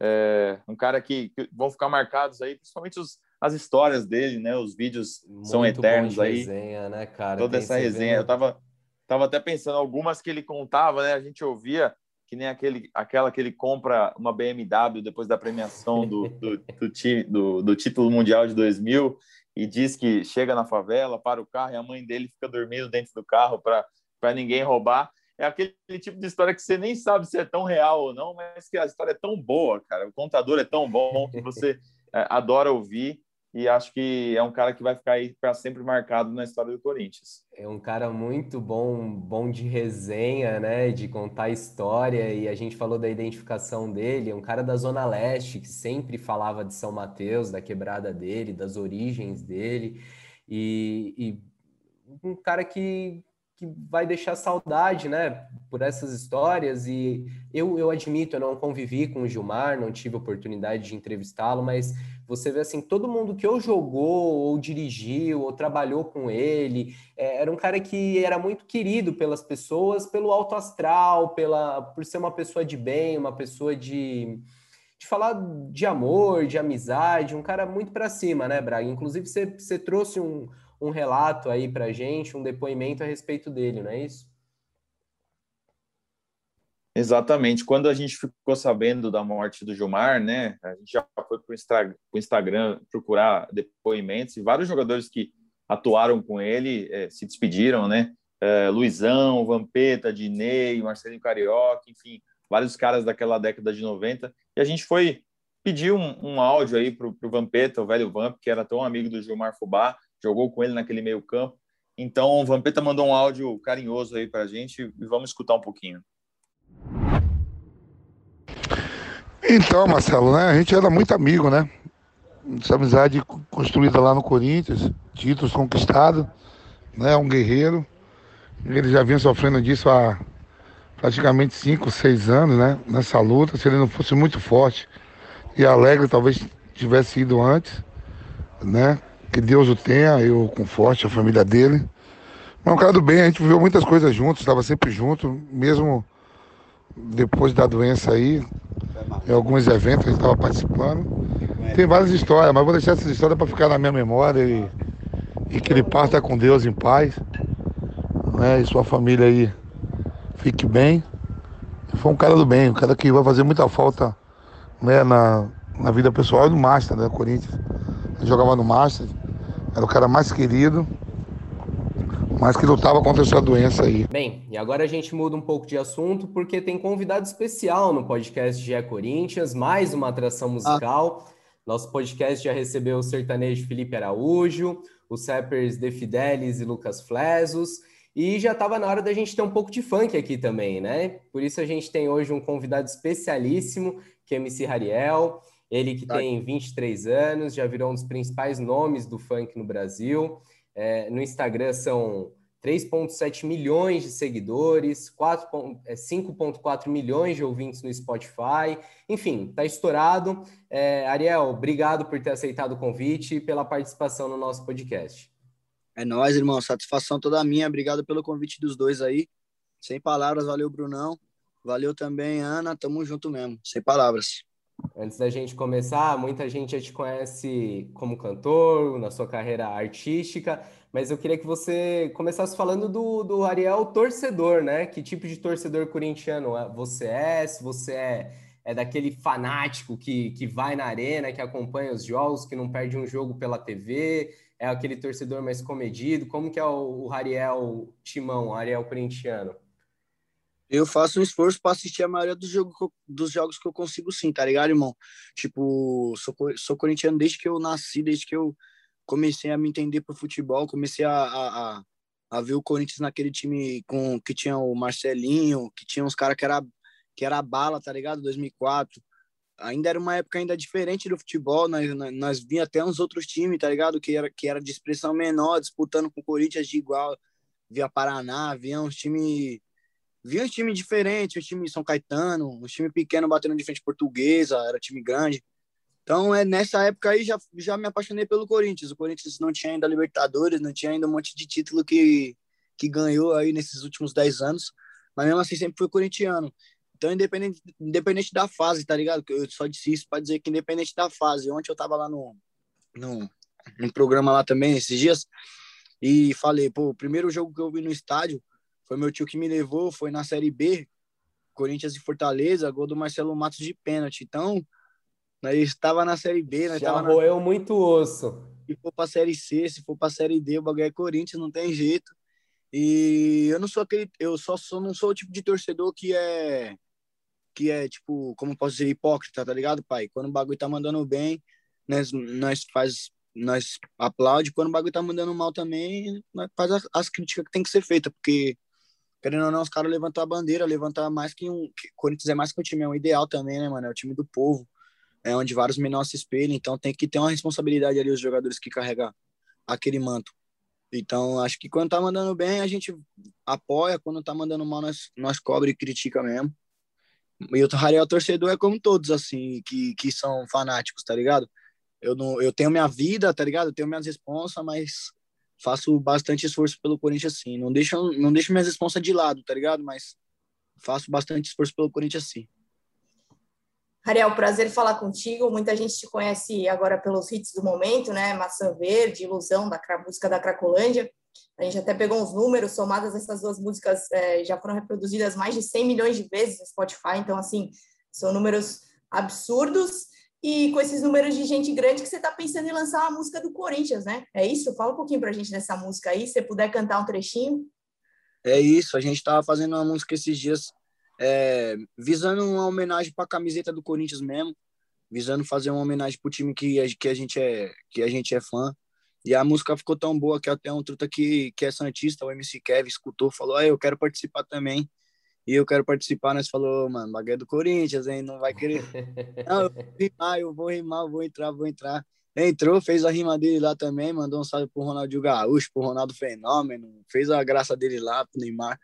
é, um cara que, que, vão ficar marcados aí, principalmente os, as histórias dele, né? Os vídeos Muito são eternos aí. Resenha, né, cara? Toda Tem essa resenha, eu tava, tava até pensando algumas que ele contava, né? A gente ouvia que nem aquele, aquela que ele compra uma BMW depois da premiação do, do, do, do, do título mundial de 2000 e diz que chega na favela, para o carro e a mãe dele fica dormindo dentro do carro para ninguém roubar. É aquele tipo de história que você nem sabe se é tão real ou não, mas que a história é tão boa, cara. O contador é tão bom que você é, adora ouvir e acho que é um cara que vai ficar aí para sempre marcado na história do Corinthians. É um cara muito bom, bom de resenha, né, de contar história. E a gente falou da identificação dele, é um cara da Zona Leste que sempre falava de São Mateus, da quebrada dele, das origens dele. E, e um cara que que vai deixar saudade, né, por essas histórias. E eu, eu admito, eu não convivi com o Gilmar, não tive oportunidade de entrevistá-lo, mas você vê assim, todo mundo que ou jogou, ou dirigiu, ou trabalhou com ele, é, era um cara que era muito querido pelas pessoas, pelo alto astral, pela, por ser uma pessoa de bem, uma pessoa de de falar de amor, de amizade, um cara muito para cima, né, Braga? Inclusive, você, você trouxe um, um relato aí para gente, um depoimento a respeito dele, não é isso? Exatamente. Quando a gente ficou sabendo da morte do Gilmar, né, a gente já foi para o Instagram procurar depoimentos e vários jogadores que atuaram com ele é, se despediram, né? É, Luizão, Vampeta, Dinei, Marcelinho Carioca, enfim, vários caras daquela década de 90. E a gente foi pedir um, um áudio aí para o Vampeta, o velho Vamp, que era tão amigo do Gilmar Fubá, jogou com ele naquele meio campo. Então, o Vampeta mandou um áudio carinhoso aí para a gente e vamos escutar um pouquinho. Então, Marcelo, né? A gente era muito amigo, né? Essa amizade construída lá no Corinthians, títulos conquistados, né? Um guerreiro. Ele já vinha sofrendo disso há praticamente 5, 6 anos, né? Nessa luta. Se ele não fosse muito forte e alegre, talvez tivesse ido antes, né? Que Deus o tenha, eu com forte, a família dele. Mas é um cara do bem, a gente viveu muitas coisas juntos, estava sempre junto, mesmo depois da doença aí, em alguns eventos a gente estava participando. Tem várias histórias, mas vou deixar essas histórias para ficar na minha memória e, e que ele parta com Deus em paz. Né, e sua família aí fique bem. Foi um cara do bem, um cara que vai fazer muita falta né, na, na vida pessoal do Master, né, Corinthians. Ele jogava no Master, era o cara mais querido, mas que lutava contra essa doença aí. Bem, e agora a gente muda um pouco de assunto, porque tem convidado especial no podcast GE Corinthians, mais uma atração musical. Ah. Nosso podcast já recebeu o sertanejo Felipe Araújo, os rappers De Fidelis e Lucas Flesos, e já estava na hora da gente ter um pouco de funk aqui também, né? Por isso a gente tem hoje um convidado especialíssimo, que é MC Rariel. Ele que tem 23 anos, já virou um dos principais nomes do funk no Brasil. É, no Instagram são 3,7 milhões de seguidores, 5,4 é, milhões de ouvintes no Spotify. Enfim, está estourado. É, Ariel, obrigado por ter aceitado o convite e pela participação no nosso podcast. É nóis, irmão. Satisfação toda minha. Obrigado pelo convite dos dois aí. Sem palavras, valeu, Brunão. Valeu também, Ana. Tamo junto mesmo. Sem palavras. Antes da gente começar, muita gente já te conhece como cantor, na sua carreira artística, mas eu queria que você começasse falando do, do Ariel torcedor, né? Que tipo de torcedor corintiano você é? Se você é, é daquele fanático que, que vai na arena, que acompanha os jogos, que não perde um jogo pela TV, é aquele torcedor mais comedido? Como que é o, o Ariel Timão, o Ariel corintiano? Eu faço um esforço para assistir a maioria dos, jogo, dos jogos que eu consigo sim, tá ligado, irmão? Tipo, sou, sou corintiano desde que eu nasci, desde que eu comecei a me entender pro futebol, comecei a, a, a ver o Corinthians naquele time com que tinha o Marcelinho, que tinha uns caras que era que era bala, tá ligado? 2004. Ainda era uma época ainda diferente do futebol, nós, nós, nós vinha até uns outros times, tá ligado? Que era, que era de expressão menor, disputando com o Corinthians de igual. Via Paraná, via uns times vi um time diferente, um time São Caetano, um time pequeno batendo de frente portuguesa, era time grande. Então, é nessa época aí já, já me apaixonei pelo Corinthians. O Corinthians não tinha ainda Libertadores, não tinha ainda um monte de título que, que ganhou aí nesses últimos 10 anos, mas mesmo assim sempre fui corintiano. Então, independente, independente da fase, tá ligado? Eu só disse isso para dizer que independente da fase. Ontem eu tava lá no, no, no programa lá também, esses dias, e falei, pô, o primeiro jogo que eu vi no estádio foi meu tio que me levou, foi na Série B, Corinthians e Fortaleza, gol do Marcelo Matos de pênalti. Então, nós estava na Série B, nós Já roeu na... muito osso. Se for pra Série C, se for pra Série D, o bagulho é Corinthians, não tem jeito. E eu não sou aquele, eu só sou, não sou o tipo de torcedor que é que é tipo, como posso dizer, hipócrita, tá ligado, pai? Quando o bagulho tá mandando bem, nós, nós faz nós aplaude, quando o bagulho tá mandando mal também, nós faz as, as críticas que tem que ser feita, porque querendo ou não, os caras levantam a bandeira, levantar mais que um. Que, Corinthians é mais que um time, é um ideal também, né, mano? É o time do povo, é onde vários menores se espelham, então tem que ter uma responsabilidade ali, os jogadores que carregam aquele manto. Então, acho que quando tá mandando bem, a gente apoia, quando tá mandando mal, nós, nós cobre e critica mesmo. E o Rariel torcedor é como todos, assim, que, que são fanáticos, tá ligado? Eu, não, eu tenho minha vida, tá ligado? Eu tenho minhas responsas, mas faço bastante esforço pelo Corinthians, sim. Não deixo, não deixo minhas responsas de lado, tá ligado? Mas faço bastante esforço pelo Corinthians, sim. Ariel, prazer falar contigo. Muita gente te conhece agora pelos hits do momento, né? Maçã Verde, Ilusão, da música da Cracolândia. A gente até pegou uns números, somadas essas duas músicas é, já foram reproduzidas mais de 100 milhões de vezes no Spotify, então, assim, são números absurdos. E com esses números de gente grande que você está pensando em lançar uma música do Corinthians, né? É isso? Fala um pouquinho para a gente dessa música aí, se você puder cantar um trechinho. É isso, a gente estava fazendo uma música esses dias é, visando uma homenagem para a camiseta do Corinthians mesmo, visando fazer uma homenagem para o time que a, que a gente é que a gente é fã. E a música ficou tão boa que até um truta que, que é santista, o MC Kevin, escutou, falou: ah, eu quero participar também. E eu quero participar, nós falou, mano, bagulho é do Corinthians, hein? Não vai querer. Não, eu vou rimar, eu vou rimar, vou entrar, vou entrar. Entrou, fez a rima dele lá também, mandou um salve pro Ronaldinho Gaúcho, pro Ronaldo Fenômeno, fez a graça dele lá pro Neymar.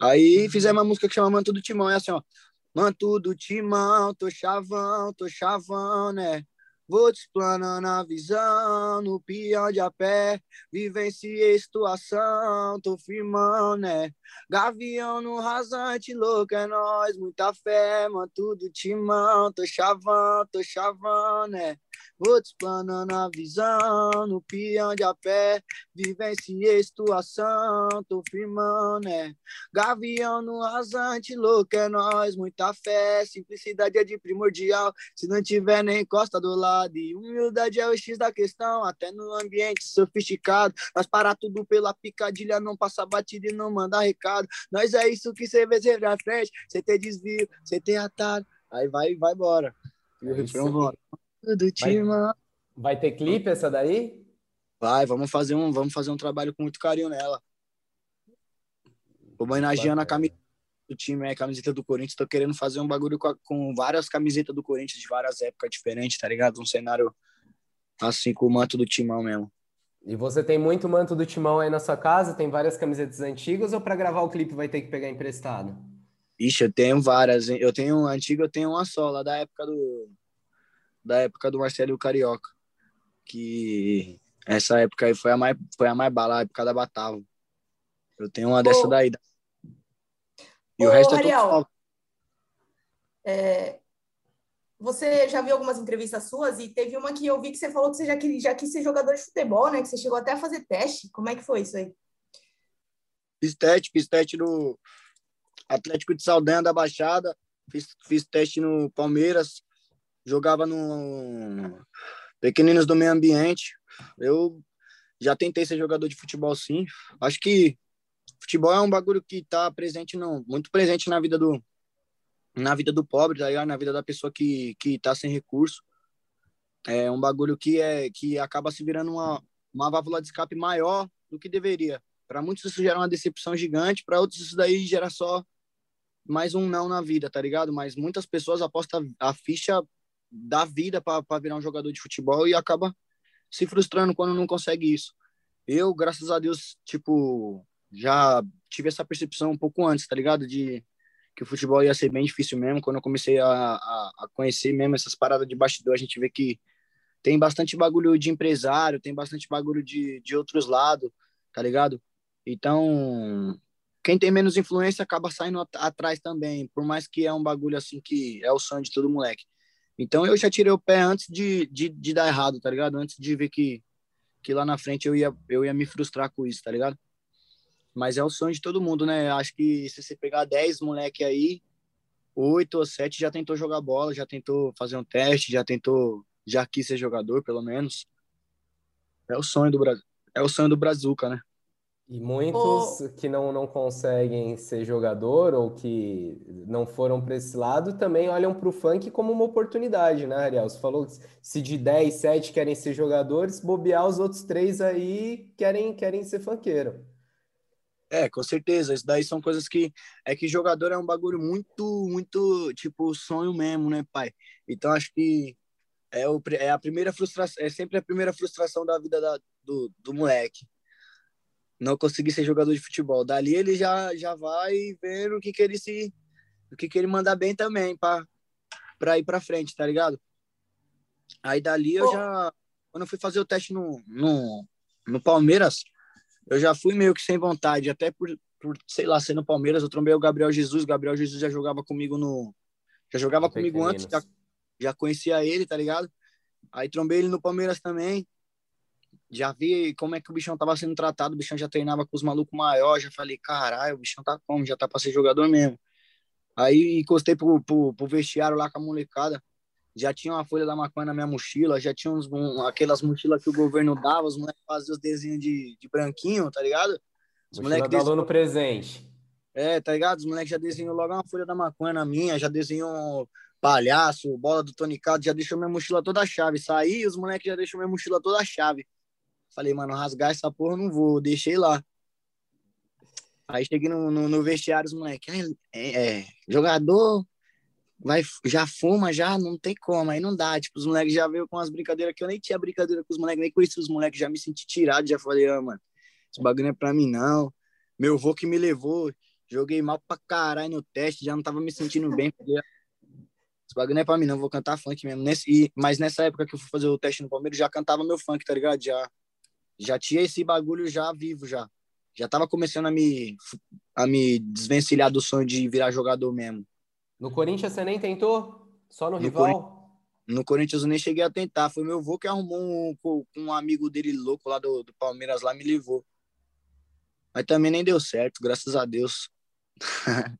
Aí fizemos uma música que chama Manto do Timão, é assim, ó. Manto do Timão, tô chavão, tô chavão, né? Vou te explanando a visão, no peão de a pé, vivenciei situação, tô firmão, né? Gavião no rasante, louco é nós, muita fé, manto do timão, tô chavão, tô chavão, né? Vou explanando a visão, no peão de a pé, vivenciei situação, tô firmando, né? Gavião no rasante, louco é nós, muita fé, simplicidade é de primordial, se não tiver nem costa do lado, e humildade é o X da questão, até no ambiente sofisticado, nós parar tudo pela picadilha, não passar batida e não mandar recado, nós é isso que você vê sempre à frente, você tem desvio, você tem atalho, aí vai, vai embora. E o é refrão volta do Timão. Vai, vai ter clipe essa daí? Vai, vamos fazer um, vamos fazer um trabalho com muito carinho nela. Homenageando a camiseta do time, é a camiseta do Corinthians. Tô querendo fazer um bagulho com, a, com várias camisetas do Corinthians de várias épocas diferentes, tá ligado? Um cenário assim com o manto do Timão mesmo. E você tem muito manto do Timão aí na sua casa? Tem várias camisetas antigas ou para gravar o clipe vai ter que pegar emprestado? Ixi, eu tenho várias. Eu tenho uma antiga, eu tenho uma só, lá da época do da época do Marcelo Carioca. Que essa época aí foi a mais, foi a mais bala, a época da Batavo. Eu tenho uma dessa daí. E o resto Ariel, é tudo é, Você já viu algumas entrevistas suas e teve uma que eu vi que você falou que você já, quis, já quis ser jogador de futebol, né? Que você chegou até a fazer teste. Como é que foi isso aí? Fiz teste, fiz teste no Atlético de Saldanha da Baixada, fiz, fiz teste no Palmeiras, jogava no Pequeninos do Meio Ambiente. Eu já tentei ser jogador de futebol, sim. Acho que futebol é um bagulho que está presente, não, muito presente na vida do na vida do pobre, tá na vida da pessoa que que tá sem recurso. É um bagulho que é que acaba se virando uma uma válvula de escape maior do que deveria. Para muitos isso gera uma decepção gigante, para outros isso daí gera só mais um não na vida, tá ligado? Mas muitas pessoas apostam a ficha da vida para virar um jogador de futebol e acaba se frustrando quando não consegue isso. Eu, graças a Deus, tipo, já tive essa percepção um pouco antes, tá ligado? De que o futebol ia ser bem difícil mesmo. Quando eu comecei a, a, a conhecer mesmo essas paradas de bastidor, a gente vê que tem bastante bagulho de empresário, tem bastante bagulho de, de outros lados, tá ligado? Então, quem tem menos influência acaba saindo atrás também, por mais que é um bagulho assim que é o sonho de todo moleque. Então eu já tirei o pé antes de, de, de, dar errado, tá ligado? Antes de ver que, que lá na frente eu ia, eu ia me frustrar com isso, tá ligado? Mas é o sonho de todo mundo, né? Acho que se você pegar 10 moleque aí, oito ou sete já tentou jogar bola, já tentou fazer um teste, já tentou, já quis ser jogador, pelo menos. É o sonho do Brasil. É o sonho do Brazuca, né? E muitos que não, não conseguem ser jogador ou que não foram para esse lado também olham para o funk como uma oportunidade, né, Ariel? Você falou que se de 10, 7 querem ser jogadores, bobear os outros três aí querem, querem ser funkeiro. É, com certeza. Isso daí são coisas que. É que jogador é um bagulho muito, muito, tipo, sonho mesmo, né, pai? Então acho que é, o, é a primeira frustração, é sempre a primeira frustração da vida da, do, do moleque não conseguir ser jogador de futebol. Dali ele já, já vai ver o que, que ele se. O que, que ele manda bem também para para ir para frente, tá ligado? Aí dali eu já. Quando eu fui fazer o teste no, no, no Palmeiras, eu já fui meio que sem vontade, até por, por, sei lá, ser no Palmeiras, eu trombei o Gabriel Jesus, o Gabriel Jesus já jogava comigo no. Já jogava comigo antes, já, já conhecia ele, tá ligado? Aí trombei ele no Palmeiras também já vi como é que o bichão tava sendo tratado, o bichão já treinava com os malucos maiores, já falei, caralho, o bichão tá como? Já tá pra ser jogador mesmo. Aí encostei pro, pro, pro vestiário lá com a molecada, já tinha uma folha da maconha na minha mochila, já tinha uns, um, aquelas mochilas que o governo dava, os moleques faziam os desenhos de, de branquinho, tá ligado? Os moleques aluno presente. É, tá ligado? Os moleques já desenhou logo uma folha da maconha na minha, já desenhou palhaço, bola do tonicado, já deixou minha mochila toda a chave. Saí, os moleques já deixou minha mochila toda a chave. Falei, mano, rasgar essa porra não vou, deixei lá. Aí cheguei no, no, no vestiário, os moleques, é, é, jogador, vai, já fuma, já não tem como, aí não dá. Tipo, os moleques já veio com umas brincadeiras que eu nem tinha brincadeira com os moleques, nem conheci os moleques, já me senti tirado, já falei, ah, mano, esse bagulho não é pra mim, não. Meu avô que me levou, joguei mal pra caralho no teste, já não tava me sentindo bem. Falei, esse bagulho não é pra mim, não, vou cantar funk mesmo. Nesse, e, mas nessa época que eu fui fazer o teste no Palmeiras, já cantava meu funk, tá ligado? Já já tinha esse bagulho já vivo já. Já tava começando a me a me desvencilhar do sonho de virar jogador mesmo. No Corinthians você nem tentou? Só no, no rival? no Corinthians eu nem cheguei a tentar. Foi meu avô que arrumou um, um amigo dele louco lá do, do Palmeiras lá me levou. Mas também nem deu certo, graças a Deus.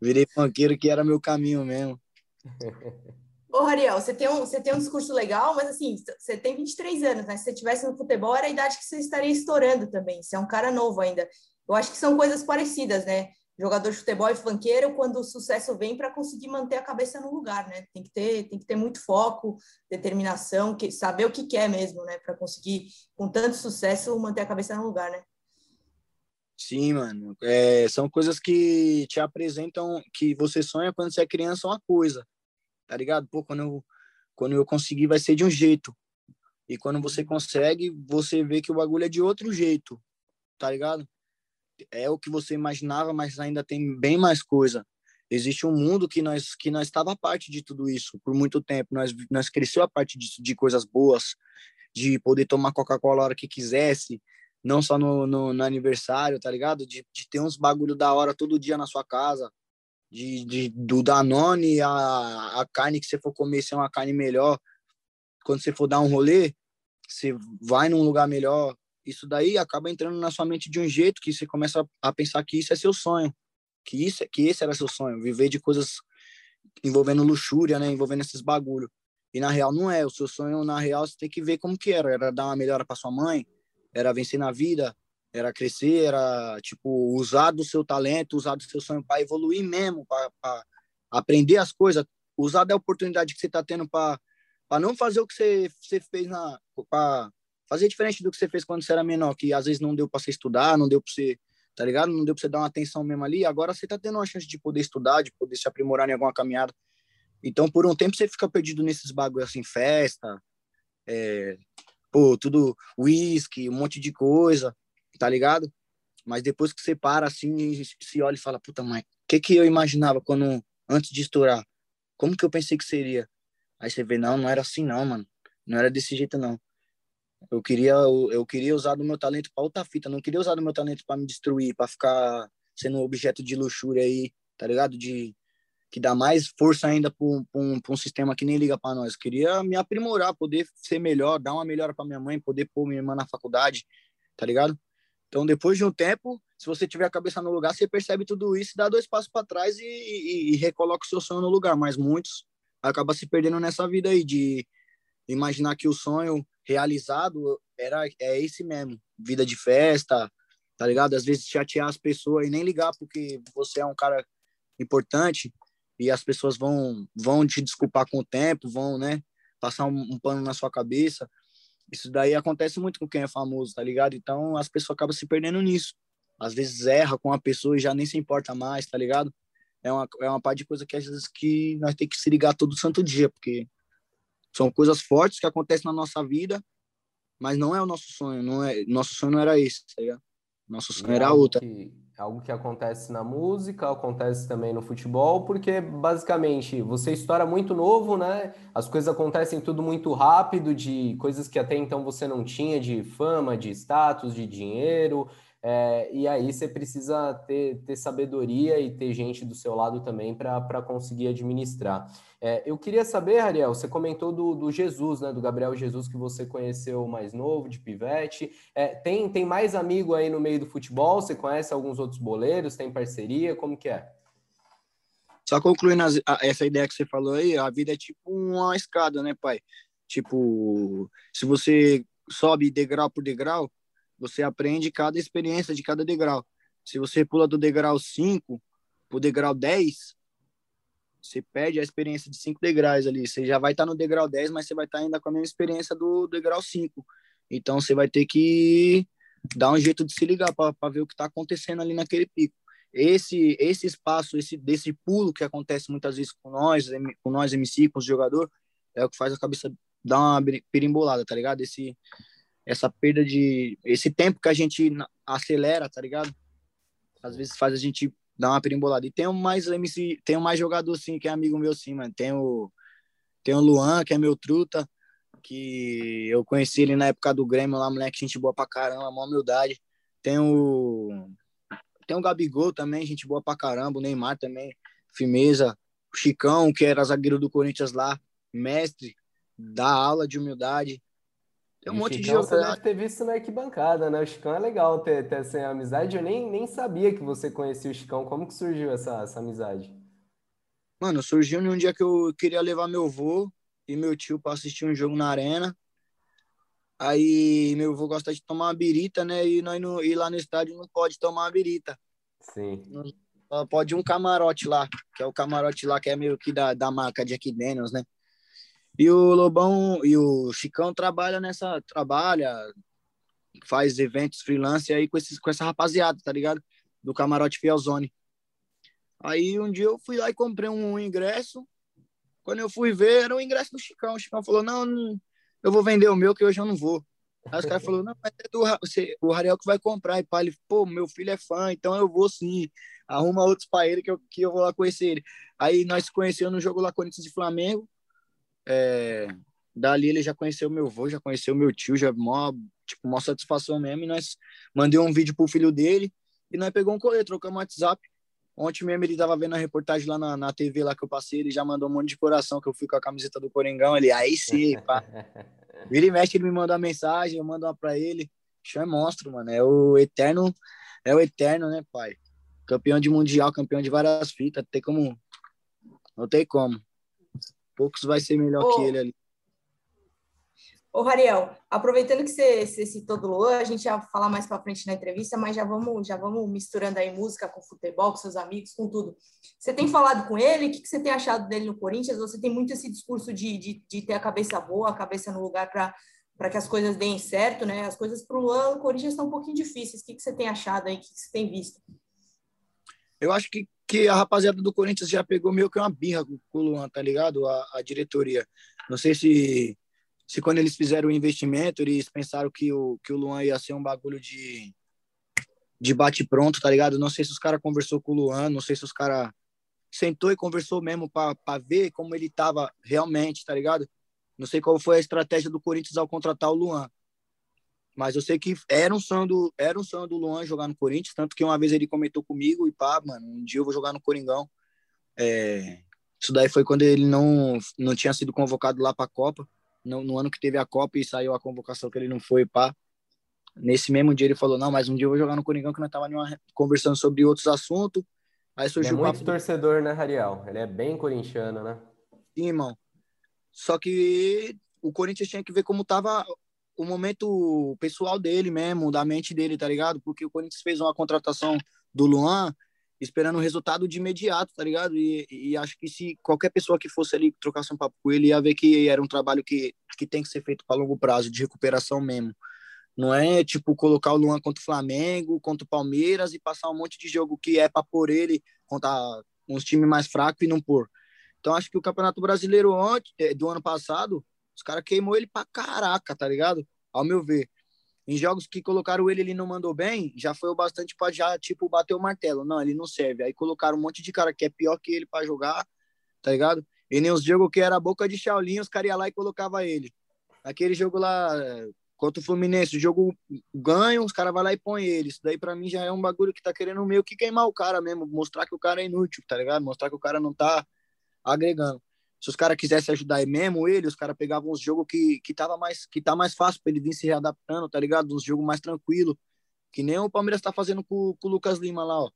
Virei panqueiro que era meu caminho mesmo. Ô, Ariel, você tem, um, você tem um discurso legal, mas assim, você tem 23 anos, né? Se você tivesse no futebol, era a idade que você estaria estourando também. Você é um cara novo ainda. Eu acho que são coisas parecidas, né? Jogador de futebol e funkeiro, quando o sucesso vem para conseguir manter a cabeça no lugar, né? Tem que ter, tem que ter muito foco, determinação, que, saber o que quer mesmo, né? Para conseguir, com tanto sucesso, manter a cabeça no lugar, né? Sim, mano. É, são coisas que te apresentam que você sonha quando você é criança uma coisa tá ligado? Pô, quando eu, quando eu conseguir vai ser de um jeito. E quando você consegue, você vê que o bagulho é de outro jeito, tá ligado? É o que você imaginava, mas ainda tem bem mais coisa. Existe um mundo que nós que nós estava a parte de tudo isso por muito tempo. Nós nós cresceu a parte disso, de coisas boas, de poder tomar Coca-Cola a hora que quisesse, não só no, no, no aniversário, tá ligado? De, de ter uns bagulho da hora todo dia na sua casa, de, de, do Danone, a, a carne que você for comer ser uma carne melhor. Quando você for dar um rolê, você vai num lugar melhor. Isso daí acaba entrando na sua mente de um jeito que você começa a pensar que isso é seu sonho, que isso que esse era seu sonho, viver de coisas envolvendo luxúria, né, envolvendo esses bagulho. E na real não é, o seu sonho na real você tem que ver como que era, era dar uma melhora para sua mãe, era vencer na vida, era crescer, era tipo usar do seu talento, usar do seu sonho para evoluir mesmo, para aprender as coisas, usar da oportunidade que você está tendo para não fazer o que você, você fez na para fazer diferente do que você fez quando você era menor, que às vezes não deu para você estudar, não deu para você, tá ligado? Não deu para você dar uma atenção mesmo ali. Agora você está tendo uma chance de poder estudar, de poder se aprimorar em alguma caminhada. Então, por um tempo você fica perdido nesses bagulhos assim, festa, é, pô, tudo whisky, um monte de coisa tá ligado? Mas depois que você para assim, se olha e fala, puta mãe, o que que eu imaginava quando antes de estourar? Como que eu pensei que seria? Aí você vê, não, não era assim não, mano. Não era desse jeito não. Eu queria eu, queria usar do meu talento para outra fita, não queria usar do meu talento para me destruir, para ficar sendo um objeto de luxúria aí, tá ligado? De que dá mais força ainda para um, um, um, sistema que nem liga para nós. Eu queria me aprimorar, poder ser melhor, dar uma melhora para minha mãe, poder pôr minha irmã na faculdade, tá ligado? Então, depois de um tempo, se você tiver a cabeça no lugar, você percebe tudo isso, dá dois passos para trás e, e, e, recoloca o seu sonho no lugar. Mas muitos acabam se perdendo nessa vida aí de imaginar que o sonho realizado era é esse mesmo, vida de festa, tá ligado? Às vezes chatear as pessoas e nem ligar porque você é um cara importante e as pessoas vão vão te desculpar com o tempo, vão, né, passar um, um pano na sua cabeça. Isso daí acontece muito com quem é famoso, tá ligado? Então as pessoas acabam se perdendo nisso. Às vezes erra com a pessoa e já nem se importa mais, tá ligado? É uma, é uma parte de coisa que às vezes que nós tem que se ligar todo santo dia, porque são coisas fortes que acontecem na nossa vida, mas não é o nosso sonho, não é, nosso sonho não era esse, tá ligado? Nosso sonho é era outra. Que, algo que acontece na música, acontece também no futebol, porque basicamente você estoura muito novo, né? As coisas acontecem tudo muito rápido, de coisas que até então você não tinha, de fama, de status, de dinheiro. É, e aí você precisa ter, ter sabedoria e ter gente do seu lado também para conseguir administrar. É, eu queria saber, Ariel, você comentou do, do, Jesus, né? Do Gabriel Jesus que você conheceu mais novo, de pivete. É, tem, tem mais amigo aí no meio do futebol? Você conhece alguns outros boleiros? Tem parceria? Como que é? Só concluindo as, a, essa ideia que você falou aí, a vida é tipo uma escada, né, pai? Tipo, se você sobe degrau por degrau, você aprende cada experiência de cada degrau. Se você pula do degrau 5 para o degrau 10, você perde a experiência de 5 degraus ali. Você já vai estar tá no degrau 10, mas você vai estar tá ainda com a mesma experiência do degrau 5. Então você vai ter que dar um jeito de se ligar para ver o que está acontecendo ali naquele pico. Esse esse espaço, esse desse pulo que acontece muitas vezes com nós, com nós MC, com os jogadores, é o que faz a cabeça dar uma perimbolada, tá ligado? Esse essa perda de esse tempo que a gente acelera, tá ligado? Às vezes faz a gente dar uma perimbolada. E tem mais MC, tem mais jogador sim, que é amigo meu sim, mano. Tem o tem o Luan, que é meu truta, que eu conheci ele na época do Grêmio lá, moleque, gente boa pra caramba, uma humildade. Tem o tem o Gabigol também, gente boa pra caramba, o Neymar também, firmeza. O Chicão, que era zagueiro do Corinthians lá, mestre, dá aula de humildade. Tem um e monte Chicão de jogo. Você deve ter visto na arquibancada, né? O Chicão é legal ter, ter essa amizade. Eu nem, nem sabia que você conhecia o Chicão. Como que surgiu essa, essa amizade? Mano, surgiu num dia que eu queria levar meu avô e meu tio para assistir um jogo na arena. Aí meu avô gosta de tomar uma birita, né? E nós no, ir lá no estádio não pode tomar uma birita. Sim. Não, pode um camarote lá, que é o camarote lá que é meio que da, da marca Jack Daniels, né? E o Lobão e o Chicão trabalha nessa. Trabalha, faz eventos freelance aí com, esses, com essa rapaziada, tá ligado? Do Camarote Fielzone. Aí um dia eu fui lá e comprei um ingresso. Quando eu fui ver, era o ingresso do Chicão. O Chicão falou: Não, não eu vou vender o meu, que hoje eu não vou. Aí os caras falaram: Não, mas é do você, o Rariel que vai comprar. E pá, ele, pô, meu filho é fã, então eu vou sim. Arruma outros pra ele que eu, que eu vou lá conhecer ele. Aí nós conhecemos no jogo lá Corinthians e Flamengo. É, dali ele já conheceu meu avô, já conheceu meu tio, já mó, tipo, mó satisfação mesmo. E nós mandei um vídeo pro filho dele e nós pegou um colete, trocamos um WhatsApp. Ontem mesmo ele tava vendo a reportagem lá na, na TV lá que eu passei, ele já mandou um monte de coração que eu fui com a camiseta do Coringão. Ele, aí sim, pá. Vira e mexe, ele me manda uma mensagem, eu mando uma pra ele. Show é monstro, mano. É o eterno, é o eterno, né, pai? Campeão de mundial, campeão de várias fitas, tem como. Não tem como poucos vai ser melhor Ô, que ele ali. Ô, Rariel, aproveitando que você, você citou do Luan, a gente já falar mais para frente na entrevista, mas já vamos, já vamos misturando aí música com futebol, com seus amigos, com tudo. Você tem falado com ele? O que, que você tem achado dele no Corinthians? Você tem muito esse discurso de, de, de ter a cabeça boa, a cabeça no lugar para para que as coisas deem certo, né? As coisas para o Luan, o Corinthians estão um pouquinho difíceis. O que, que você tem achado aí? O que, que você tem visto? Eu acho que que a rapaziada do Corinthians já pegou meio que uma birra com o Luan, tá ligado? A, a diretoria. Não sei se, se quando eles fizeram o investimento, eles pensaram que o, que o Luan ia ser um bagulho de, de bate-pronto, tá ligado? Não sei se os caras conversou com o Luan, não sei se os caras sentou e conversou mesmo para ver como ele tava realmente, tá ligado? Não sei qual foi a estratégia do Corinthians ao contratar o Luan. Mas eu sei que era um sonho do, era um sonho do Luan jogar no Corinthians, tanto que uma vez ele comentou comigo e pá, mano, um dia eu vou jogar no Coringão. É, isso daí foi quando ele não, não tinha sido convocado lá para a Copa, no, no, ano que teve a Copa e saiu a convocação que ele não foi, pá. Nesse mesmo dia ele falou: "Não, mas um dia eu vou jogar no Coringão que nós tava numa, conversando sobre outros assuntos". Aí surgiu ele é muito papo... torcedor, né, Rariel? Ele é bem corintiano, né? Sim, irmão. Só que o Corinthians tinha que ver como tava o momento pessoal dele mesmo, da mente dele, tá ligado? Porque o Corinthians fez uma contratação do Luan esperando um resultado de imediato, tá ligado? E, e acho que se qualquer pessoa que fosse ali trocasse um papo com ele, ia ver que era um trabalho que, que tem que ser feito para longo prazo, de recuperação mesmo. Não é tipo colocar o Luan contra o Flamengo, contra o Palmeiras e passar um monte de jogo que é para pôr ele contra uns times mais fracos e não pôr. Então acho que o Campeonato Brasileiro ontem, eh, do ano passado, os caras queimou ele pra caraca, tá ligado? Ao meu ver. Em jogos que colocaram ele, ele não mandou bem, já foi o bastante para já, tipo, bater o martelo. Não, ele não serve. Aí colocaram um monte de cara que é pior que ele para jogar, tá ligado? E nem os jogos que era boca de Shaolin, os caras iam lá e colocava ele. Aquele jogo lá, Contra o Fluminense, o jogo ganha, os caras vão lá e põem ele. Isso daí pra mim já é um bagulho que tá querendo meio que queimar o cara mesmo, mostrar que o cara é inútil, tá ligado? Mostrar que o cara não tá agregando. Se os caras quisessem ajudar mesmo ele, os caras pegavam uns jogos que, que, mais, que tá mais fácil pra ele vir se readaptando, tá ligado? Uns jogos mais tranquilo. Que nem o Palmeiras tá fazendo com, com o Lucas Lima lá, ó.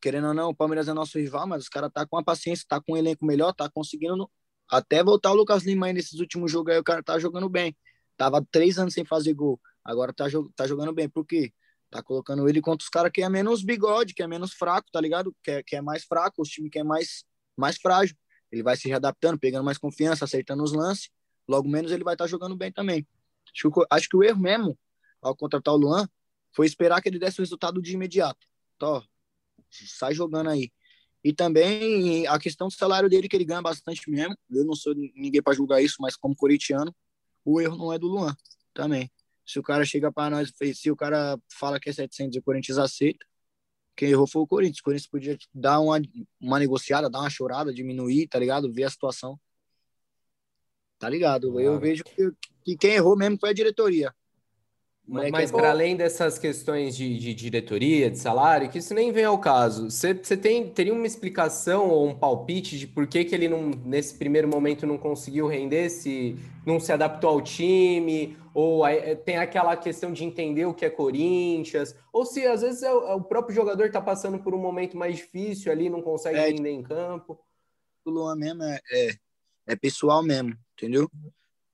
Querendo ou não, o Palmeiras é nosso rival, mas os caras tá com a paciência, tá com um elenco melhor, tá conseguindo até voltar o Lucas Lima aí nesses últimos jogos aí, o cara tá jogando bem. Tava três anos sem fazer gol. Agora tá, tá jogando bem. Por quê? Tá colocando ele contra os caras que é menos bigode, que é menos fraco, tá ligado? Que é, que é mais fraco, os times que é mais, mais frágil. Ele vai se readaptando, pegando mais confiança, acertando os lances. Logo menos ele vai estar tá jogando bem também. Acho que, acho que o erro mesmo, ao contratar o Luan, foi esperar que ele desse o resultado de imediato. Tó, sai jogando aí. E também a questão do salário dele, que ele ganha bastante mesmo. Eu não sou ninguém para julgar isso, mas como corintiano, o erro não é do Luan também. Se o cara chega para nós, se o cara fala que é 700 e o Corinthians aceita, quem errou foi o Corinthians. O Corinthians podia dar uma, uma negociada, dar uma chorada, diminuir, tá ligado? Ver a situação. Tá ligado? Claro. Eu vejo que, que, quem errou mesmo foi a diretoria. Mas, para além dessas questões de, de, diretoria, de salário, que isso nem vem ao caso, você, você tem, teria uma explicação ou um palpite de por que, que ele não, nesse primeiro momento não conseguiu render, se não se adaptou ao time, ou é, tem aquela questão de entender o que é Corinthians, ou se às vezes é o, é o próprio jogador está passando por um momento mais difícil ali, não consegue é, render em campo. O Luan mesmo é, é, é pessoal mesmo, entendeu?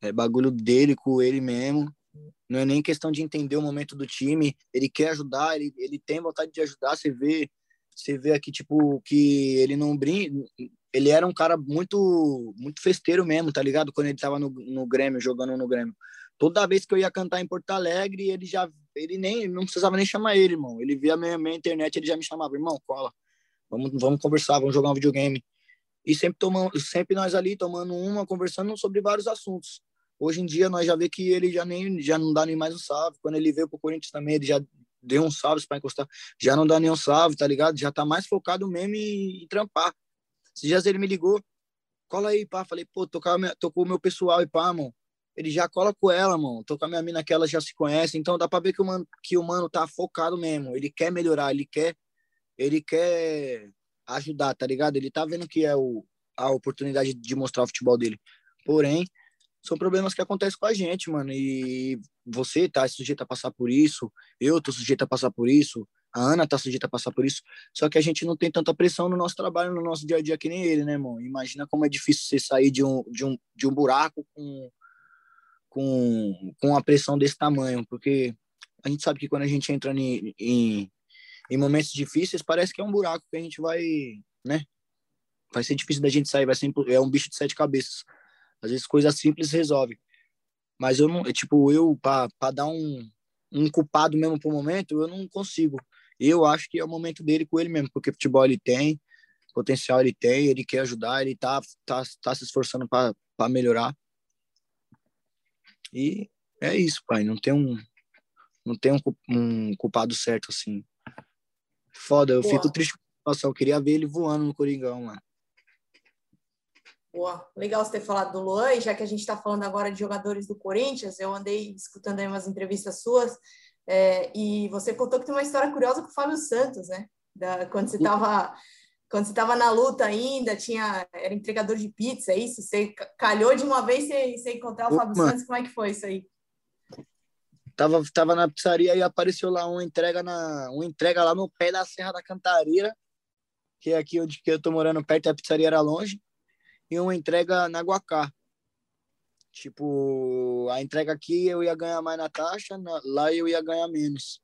É bagulho dele com ele mesmo não é nem questão de entender o momento do time, ele quer ajudar, ele, ele tem vontade de ajudar, você vê, você vê aqui, tipo, que ele não brinca, ele era um cara muito muito festeiro mesmo, tá ligado? Quando ele tava no, no Grêmio, jogando no Grêmio. Toda vez que eu ia cantar em Porto Alegre, ele já, ele nem, não precisava nem chamar ele, irmão. Ele via minha, minha internet, ele já me chamava, irmão, cola, vamos, vamos conversar, vamos jogar um videogame. E sempre tomando, sempre nós ali tomando uma, conversando sobre vários assuntos. Hoje em dia nós já vê que ele já nem já não dá nem mais um salve. Quando ele veio pro Corinthians também, ele já deu um salve para encostar. Já não dá nenhum salve, tá ligado? Já tá mais focado mesmo em, em trampar. Esses dias ele me ligou, cola aí, pá. Falei, pô, tocar tô com o meu pessoal e pá, mano. Ele já cola com ela, mano. Tô com a minha mina que ela já se conhece. Então dá pra ver que o mano, que o mano tá focado mesmo. Ele quer melhorar, ele quer, ele quer ajudar, tá ligado? Ele tá vendo que é o, a oportunidade de mostrar o futebol dele. Porém, são problemas que acontecem com a gente, mano. E você tá sujeito a passar por isso, eu tô sujeito a passar por isso, a Ana tá sujeita a passar por isso. Só que a gente não tem tanta pressão no nosso trabalho, no nosso dia a dia que nem ele, né, irmão? Imagina como é difícil você sair de um, de um, de um buraco com, com, com uma pressão desse tamanho, porque a gente sabe que quando a gente entra em, em, em momentos difíceis, parece que é um buraco que a gente vai, né? Vai ser difícil da gente sair, vai ser é um bicho de sete cabeças. Às vezes coisas simples resolve. Mas eu não, tipo, eu para dar um, um culpado mesmo pro momento, eu não consigo. Eu acho que é o momento dele com ele mesmo, porque futebol ele tem, potencial ele tem, ele quer ajudar, ele tá tá, tá se esforçando para melhorar. E é isso, pai, não tem um não tem um, um culpado certo assim. Foda, eu fico triste com a situação, eu queria ver ele voando no Coringão, mano. Boa, legal você ter falado do Luan, já que a gente está falando agora de jogadores do Corinthians, eu andei escutando aí umas entrevistas suas, é, e você contou que tem uma história curiosa com o Fábio Santos, né? Da, quando você estava quando você estava na luta ainda, tinha era entregador de pizza, é isso? Você calhou de uma vez você, você encontrar o Fábio Santos, como é que foi isso aí? Tava, tava na pizzaria e apareceu lá uma entrega na uma entrega lá no pé da Serra da Cantareira, que é aqui onde que eu tô morando perto, a pizzaria era longe e uma entrega na Guacá. Tipo, a entrega aqui eu ia ganhar mais na taxa, lá eu ia ganhar menos.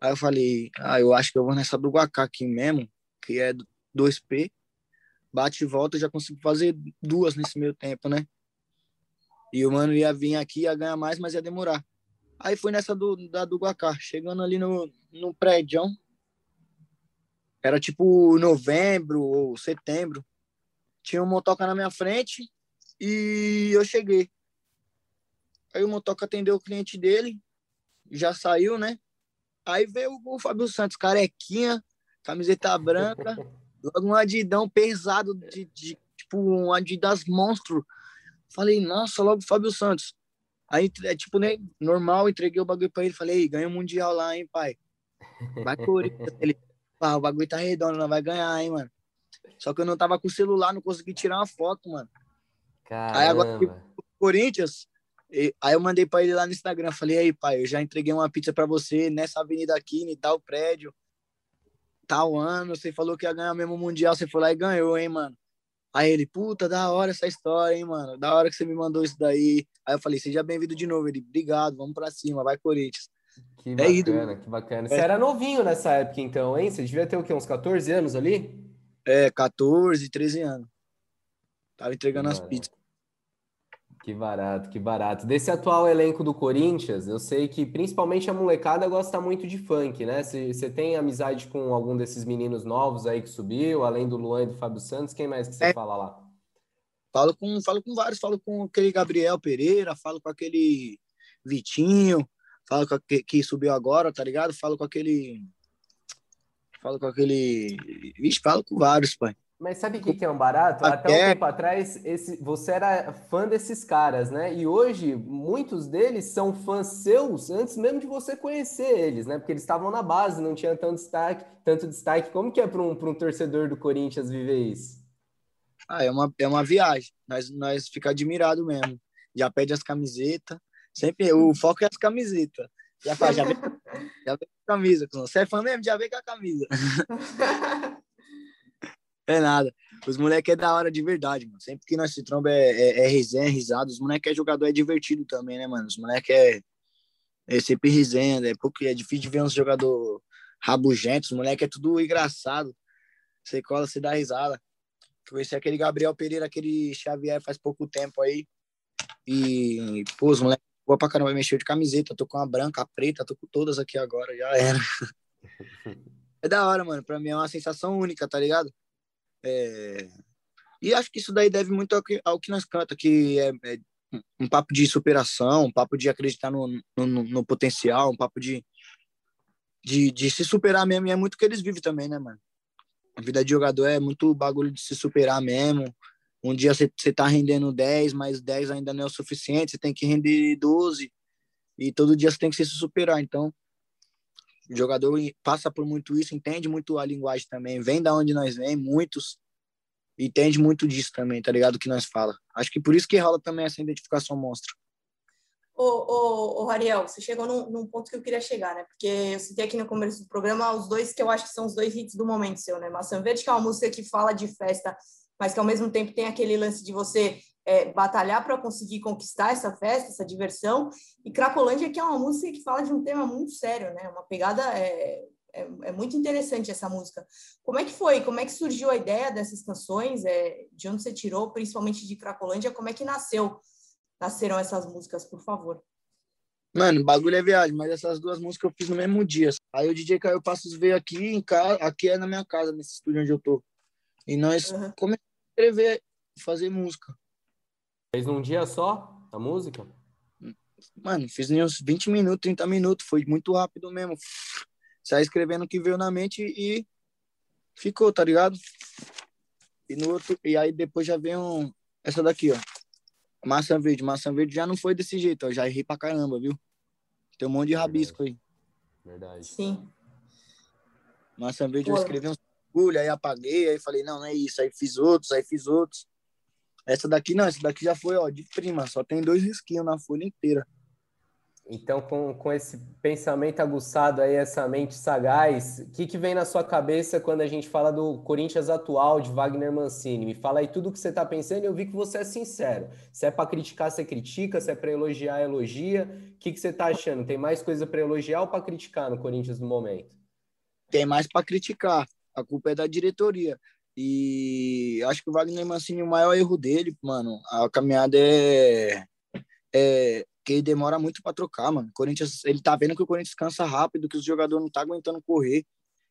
Aí eu falei, ah, eu acho que eu vou nessa do Guacá aqui mesmo, que é 2P. Bate e volta, já consigo fazer duas nesse meio tempo, né? E o mano ia vir aqui, ia ganhar mais, mas ia demorar. Aí foi nessa do, da do Guacá, chegando ali no, no prédio. Era tipo novembro ou setembro. Tinha um motoca na minha frente e eu cheguei. Aí o motoca atendeu o cliente dele, já saiu, né? Aí veio o Fábio Santos, carequinha, camiseta branca, logo um adidão pesado, de, de, tipo um adidas monstro. Falei, nossa, logo o Fábio Santos. Aí, é tipo, né, normal, entreguei o bagulho pra ele. Falei, ganha o Mundial lá, hein, pai. Vai Corinthians. Ele, ah, o bagulho tá redondo, não vai ganhar, hein, mano. Só que eu não tava com o celular, não consegui tirar uma foto, mano. Caramba. Aí agora, Corinthians, Aí eu mandei para ele lá no Instagram, falei, aí, pai, eu já entreguei uma pizza para você nessa avenida aqui, em tal prédio, tal ano, você falou que ia ganhar mesmo o Mundial, você foi lá e ganhou, hein, mano. Aí ele, puta, da hora essa história, hein, mano, da hora que você me mandou isso daí. Aí eu falei, seja bem-vindo de novo. Ele, obrigado, vamos para cima, vai Corinthians. Que é bacana, que bacana. Você é. era novinho nessa época, então, hein? Você devia ter o quê, uns 14 anos ali? É, 14, 13 anos. Tava entregando as pizzas. Que barato, que barato. Desse atual elenco do Corinthians, eu sei que principalmente a molecada gosta muito de funk, né? Você tem amizade com algum desses meninos novos aí que subiu, além do Luan e do Fábio Santos, quem mais que você é. fala lá? Falo com, falo com vários, falo com aquele Gabriel Pereira, falo com aquele Vitinho, falo com aquele que subiu agora, tá ligado? Falo com aquele. Falo com aquele. Vixe, falo com vários, pai. Mas sabe o que, que é um barato? Até um tempo atrás, esse, você era fã desses caras, né? E hoje, muitos deles são fãs seus antes mesmo de você conhecer eles, né? Porque eles estavam na base, não tinha tanto destaque. Tanto destaque. Como que é para um, um torcedor do Corinthians viver isso? Ah, é uma, é uma viagem. Nós, nós fica admirado mesmo. Já pede as camisetas. Sempre o foco é as camisetas. Já faz, já vem, já vem com a camisa. Você é fã mesmo? Já vem com a camisa. É nada. Os moleques é da hora de verdade, mano. Sempre que nós se tromba é, é, é resenha, é risada. Os moleques é jogador, é divertido também, né, mano? Os moleques é, é sempre resenha, é, porque é difícil de ver uns jogador rabugentos. Os moleques é tudo engraçado. Você cola, você dá risada. Conheci aquele Gabriel Pereira, aquele Xavier faz pouco tempo aí. E, pô, os moleques boa pra caramba, mexeu de camiseta. Tô com a branca, a preta, tô com todas aqui agora, já era. É da hora, mano. Pra mim é uma sensação única, tá ligado? É... E acho que isso daí deve muito ao que, ao que nós canta, que é, é, um papo de superação, um papo de acreditar no, no, no, potencial, um papo de, de, de se superar mesmo. E é muito o que eles vivem também, né, mano? A vida de jogador é muito bagulho de se superar mesmo. Um dia você, você tá rendendo 10, mas 10 ainda não é o suficiente, você tem que render 12. E todo dia você tem que se superar. Então, o jogador passa por muito isso, entende muito a linguagem também, vem da onde nós vem, muitos entende muito disso também, tá ligado? Que nós fala. Acho que por isso que rola também essa identificação monstro. Ô, ô, ô Ariel, você chegou num, num, ponto que eu queria chegar, né? Porque eu citei aqui no começo do programa os dois que eu acho que são os dois hits do momento seu, né? Maçã Verde, que é uma música que fala de festa, mas que ao mesmo tempo tem aquele lance de você é, batalhar para conseguir conquistar essa festa, essa diversão. E Cracolândia, que é uma música que fala de um tema muito sério, né? Uma pegada é, é, é, muito interessante essa música. Como é que foi? Como é que surgiu a ideia dessas canções? É, de onde você tirou, principalmente de Cracolândia? Como é que nasceu? Nasceram essas músicas, por favor. Mano, bagulho é viagem, mas essas duas músicas eu fiz no mesmo dia. Aí o DJ Caio Passos veio aqui em casa, aqui é na minha casa, nesse estúdio onde eu tô. E nós uhum. começamos escrever, fazer música. Fez num dia só a música? Mano, fiz uns 20 minutos, 30 minutos, foi muito rápido mesmo. Sai escrevendo o que veio na mente e ficou, tá ligado? E no outro, e aí depois já vem um, essa daqui, ó. Maçã verde, maçã verde já não foi desse jeito, ó, já errei pra caramba, viu? Tem um monte de rabisco aí. Verdade. Sim. Maçã verde Pô. eu escrevi uns bagulho, aí apaguei, aí falei, não, não é isso, aí fiz outros, aí fiz outros. Essa daqui não, essa daqui já foi, ó, de prima, só tem dois risquinhos na folha inteira. Então, com, com esse pensamento aguçado aí, essa mente sagaz, o que, que vem na sua cabeça quando a gente fala do Corinthians atual de Wagner Mancini? Me fala aí tudo o que você está pensando e eu vi que você é sincero. Se é para criticar, você critica, se é para elogiar, elogia. O que, que você está achando? Tem mais coisa para elogiar ou para criticar no Corinthians no momento? Tem mais para criticar. A culpa é da diretoria. E acho que o Wagner Mancini, o maior erro dele, mano, a caminhada é, é que ele demora muito para trocar, mano. Corinthians, ele tá vendo que o Corinthians cansa rápido, que os jogadores não tá aguentando correr.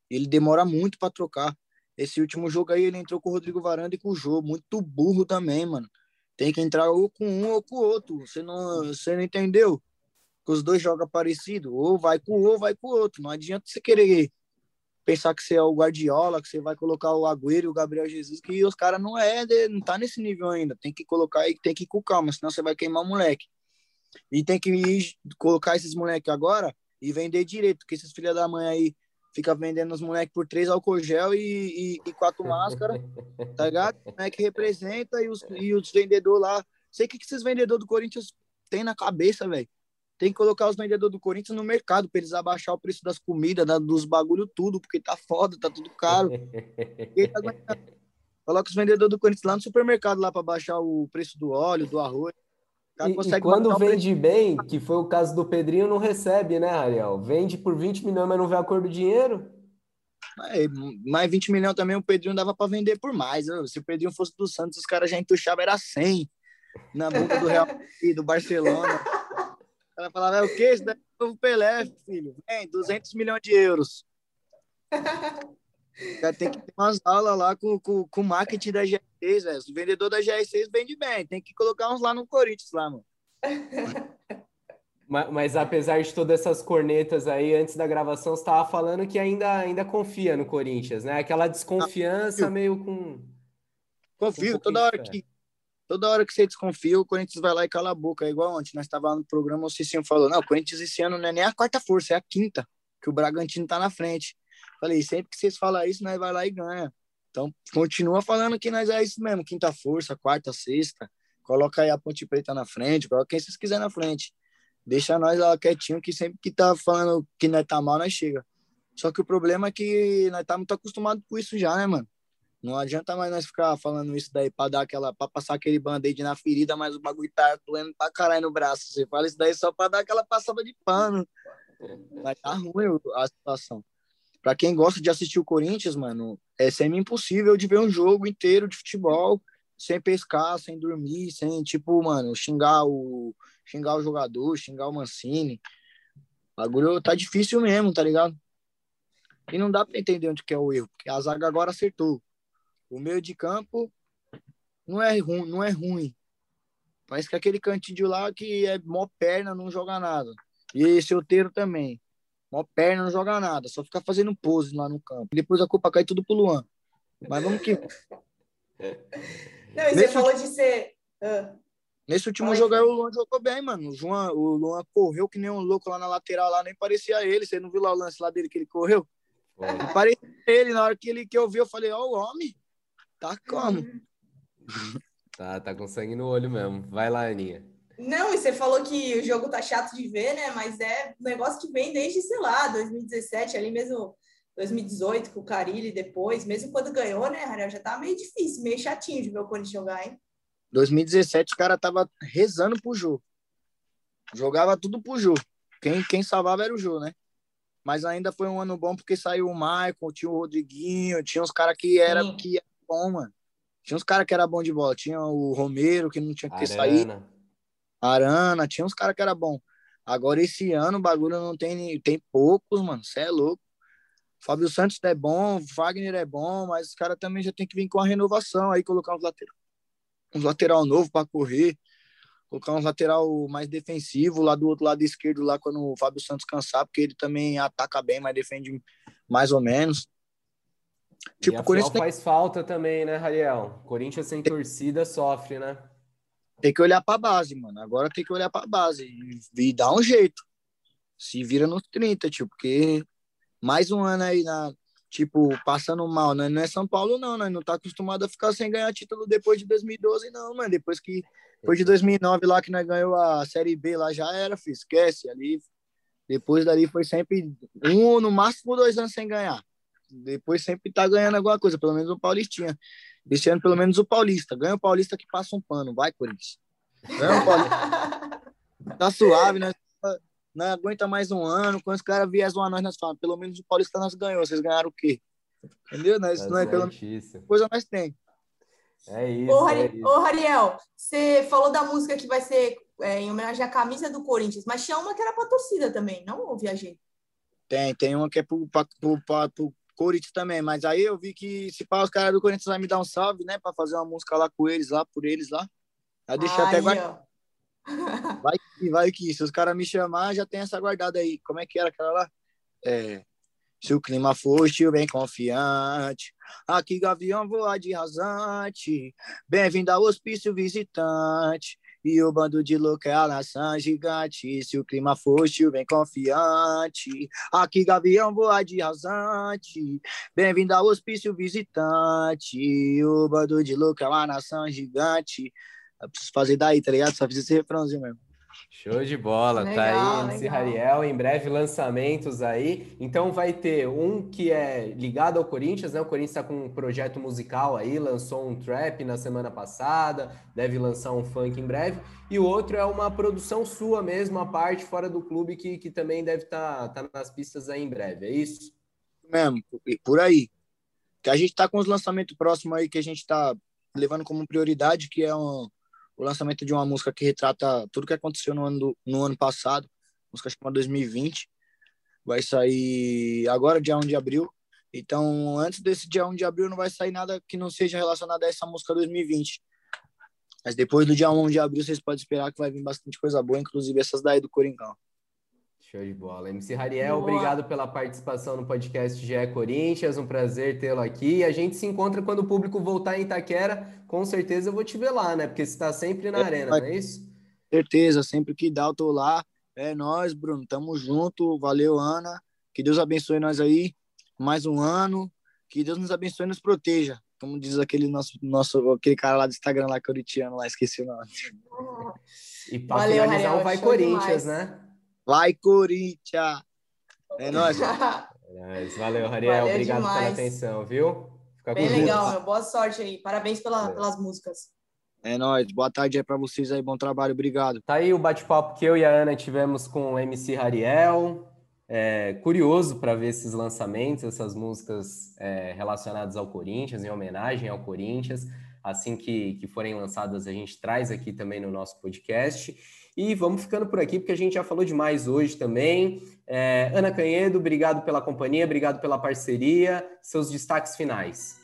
Ele demora muito para trocar. Esse último jogo aí ele entrou com o Rodrigo Varanda e com o Jô, muito burro também, mano. Tem que entrar ou com um ou com o outro. Você não, você não entendeu? Que os dois jogam parecido, ou vai com um ou vai com o outro. Não adianta você querer pensar que você é o Guardiola, que você vai colocar o Agüero e o Gabriel Jesus, que os caras não é, não tá nesse nível ainda. Tem que colocar e tem que ir com calma, senão você vai queimar o moleque. E tem que ir, colocar esses moleques agora e vender direito, porque esses filha da mãe aí fica vendendo os moleques por três álcool gel e, e, e quatro máscaras, tá ligado? Como é que representa e os, e os vendedores lá. Sei o que, que esses vendedores do Corinthians têm na cabeça, velho. Tem que colocar os vendedores do Corinthians no mercado para eles abaixar o preço das comidas, da, dos bagulho tudo, porque tá foda, tá tudo caro. Tá Coloca os vendedores do Corinthians lá no supermercado lá para baixar o preço do óleo, do arroz. E, e, quando vende bem, que foi o caso do Pedrinho, não recebe, né, Ariel? Vende por 20 milhões, mas não vê a cor do dinheiro? É, mais 20 milhões também o Pedrinho dava para vender por mais. Se o Pedrinho fosse do Santos, os caras já entuchavam, era 100 na boca do Real e do Barcelona. O cara falava, é o? Isso daí é o Pelé, filho. Vem, 200 milhões de euros. tem que ter umas aulas lá com, com, com o marketing da GR6, velho. O vendedor da GR6 vende bem. Tem que colocar uns lá no Corinthians, lá, mano. Mas, mas, apesar de todas essas cornetas aí, antes da gravação, você estava falando que ainda, ainda confia no Corinthians, né? Aquela desconfiança meio com. Confio, com toda hora que. Toda hora que você desconfia, o Corinthians vai lá e cala a boca. É igual ontem, nós estávamos no programa, o Cicinho falou: não, o Corinthians esse ano não é nem a quarta força, é a quinta, que o Bragantino tá na frente. Falei, sempre que vocês falam isso, nós vai lá e ganha. Então, continua falando que nós é isso mesmo, quinta força, quarta, sexta. Coloca aí a Ponte Preta na frente, coloca quem vocês quiserem na frente. Deixa nós lá quietinho, que sempre que tá falando que nós tá mal, nós chega. Só que o problema é que nós tá muito acostumado com isso já, né, mano? Não adianta mais nós ficar falando isso daí pra dar aquela, pra passar aquele band-aid na ferida, mas o bagulho tá doendo pra caralho no braço. Você fala isso daí só pra dar aquela passada de pano. Vai tá ruim a situação. Para quem gosta de assistir o Corinthians, mano, é semi impossível de ver um jogo inteiro de futebol sem pescar, sem dormir, sem tipo, mano, xingar o xingar o jogador, xingar o Mancini. O bagulho tá difícil mesmo, tá ligado? E não dá para entender onde que é o erro, porque a zaga agora acertou. O meio de campo não é ruim, não é ruim. Mas que aquele cantinho lá que é mó perna, não joga nada. E esse outeiro também. Mó perna, não joga nada, só fica fazendo pose lá no campo. Depois a culpa cai tudo pro Luan. Mas vamos que. Não, e você falou de ser. Ah. Nesse último jogo aí, o Luan jogou bem, mano. O, João, o Luan correu que nem um louco lá na lateral, lá nem parecia ele. Você não viu lá o lance lá dele que ele correu? Não parecia ele. Na hora que, ele, que eu vi, eu falei, ó, oh, o homem, tá como? Tá, tá com sangue no olho mesmo. Vai lá, Aninha. Não, e você falou que o jogo tá chato de ver, né? Mas é um negócio que vem desde, sei lá, 2017, ali mesmo 2018, com o Carilli depois, mesmo quando ganhou, né, Ariel? Já tá meio difícil, meio chatinho de ver o Corinthians jogar, hein? 2017 os caras tava rezando pro jogo. Jogava tudo pro jogo. Quem, quem salvava era o jogo, né? Mas ainda foi um ano bom porque saiu o Michael, tinha o Rodriguinho, tinha uns caras que era Sim. que bom, mano. Tinha uns caras que era bom de bola. Tinha o Romero, que não tinha que sair. Arana, tinha uns caras que era bom. Agora esse ano o bagulho não tem tem poucos, mano. Você é louco. Fábio Santos é bom, Wagner é bom, mas os caras também já tem que vir com a renovação aí, colocar uns lateral, uns lateral novo para correr, colocar uns lateral mais defensivo lá do outro lado esquerdo lá quando o Fábio Santos cansar, porque ele também ataca bem, mas defende mais ou menos. Tipo, o Corinthians tem... faz falta também, né, Rariel? Corinthians sem torcida sofre, né? tem que olhar para a base, mano. Agora tem que olhar para a base e, e dar um jeito. Se vira nos 30, tipo, porque mais um ano aí na, tipo, passando mal, né? Não é São Paulo, não, né? Não tá acostumado a ficar sem ganhar título depois de 2012, não, mano. Depois que Depois de 2009 lá que nós ganhou a Série B, lá já era, filho, esquece. Ali, depois dali foi sempre um, no máximo dois anos sem ganhar. Depois sempre tá ganhando alguma coisa, pelo menos o Paulistinha. Esse ano, pelo menos o Paulista. Ganha o Paulista que passa um pano. Vai, Corinthians. Ganha o Paulista. tá suave, né? Não aguenta mais um ano. Quando os caras viessem zoar nós, nós falamos, pelo menos o Paulista nós ganhou. Vocês ganharam o quê? Entendeu? Nós, não é pelo certíssimo. coisa nós tem. É isso. Ô, é Rari- isso. ô, Rariel, você falou da música que vai ser é, em homenagem à camisa do Corinthians, mas tinha uma que era pra torcida também, não ou viajei? Tem, tem uma que é pro, pra, pro, pra, pro Corinthians também, mas aí eu vi que se pá, os caras do Corinthians vai me dar um salve, né, pra fazer uma música lá com eles, lá, por eles lá. Aí deixa até ó. Vai que, vai que, se os caras me chamar, já tem essa guardada aí. Como é que era aquela lá? É, se o clima for hostil, bem confiante, aqui Gavião voa de rasante, bem-vindo ao hospício visitante, e o bando de louco é nação gigante, se o clima for bem confiante, aqui Gavião voa de rasante, bem-vindo ao hospício visitante, e o bando de louco é nação gigante, eu preciso fazer daí, tá ligado? Só fiz esse refrãozinho mesmo. Show de bola, tá Legal, aí MC. Rariel, em breve lançamentos aí. Então vai ter um que é ligado ao Corinthians, né? O Corinthians está com um projeto musical aí, lançou um trap na semana passada, deve lançar um funk em breve. E o outro é uma produção sua mesmo, a parte fora do clube, que, que também deve estar tá, nas pistas aí em breve, é isso? mesmo, por- por aí. Que a gente tá com os lançamentos próximos aí que a gente tá levando como prioridade, que é um- o lançamento de uma música que retrata tudo que aconteceu no ano, do- no ano passado, música chamada 2020. Vai sair agora, dia 1 de abril. Então, antes desse dia 1 de abril, não vai sair nada que não seja relacionado a essa música 2020. Mas depois do dia 1 de abril, vocês podem esperar que vai vir bastante coisa boa, inclusive essas daí do Coringão. Show de bola. MC Rariel, Boa. obrigado pela participação no podcast GE Corinthians, um prazer tê-lo aqui. A gente se encontra quando o público voltar em Itaquera, com certeza eu vou te ver lá, né? Porque você está sempre na É, arena, não é isso? Certeza, sempre que dá, eu tô lá. É nós, Bruno. Tamo junto. Valeu, Ana. Que Deus abençoe nós aí. Mais um ano. Que Deus nos abençoe e nos proteja. Como diz aquele nosso, nosso aquele cara lá do Instagram lá, corintiano lá, esqueci o nome. E para Valeu, finalizar, Vai Corinthians, demais. né? Vai, Corinthians! É nóis. Mas valeu, Rariel. Valeu obrigado pela demais. atenção, viu? Fica Bem com Deus. legal, meu. Boa sorte aí. Parabéns pela- pelas músicas. É nóis. Boa tarde aí pra vocês aí. Bom trabalho. Obrigado. Tá aí o bate-papo que eu e a Ana tivemos com o MC Rariel. É, curioso para ver esses lançamentos, essas músicas é, relacionadas ao Corinthians, em homenagem ao Corinthians. Assim que, que forem lançadas, a gente traz aqui também no nosso podcast. E vamos ficando por aqui, porque a gente já falou demais hoje também. É, Ana Canhedo, obrigado pela companhia, obrigado pela parceria. Seus destaques finais.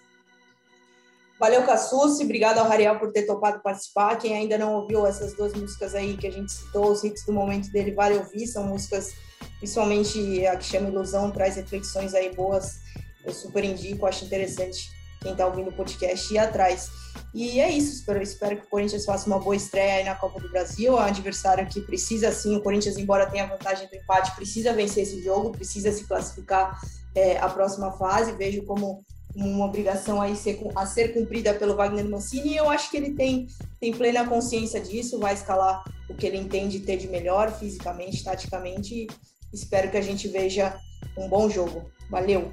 Valeu, Cassucci. Obrigado ao Rariel por ter topado participar. Quem ainda não ouviu essas duas músicas aí que a gente citou, os hits do momento dele, vale ouvir. São músicas, principalmente a que chama Ilusão, traz reflexões aí boas. Eu super indico, acho interessante quem tá ouvindo o podcast ir atrás. E é isso, espero, espero que o Corinthians faça uma boa estreia aí na Copa do Brasil. É um adversário que precisa sim, o Corinthians, embora tenha vantagem do empate, precisa vencer esse jogo, precisa se classificar é, a próxima fase. Vejo como uma obrigação aí ser, a ser cumprida pelo Wagner Mancini e eu acho que ele tem, tem plena consciência disso, vai escalar o que ele entende ter de melhor fisicamente, taticamente espero que a gente veja um bom jogo. Valeu!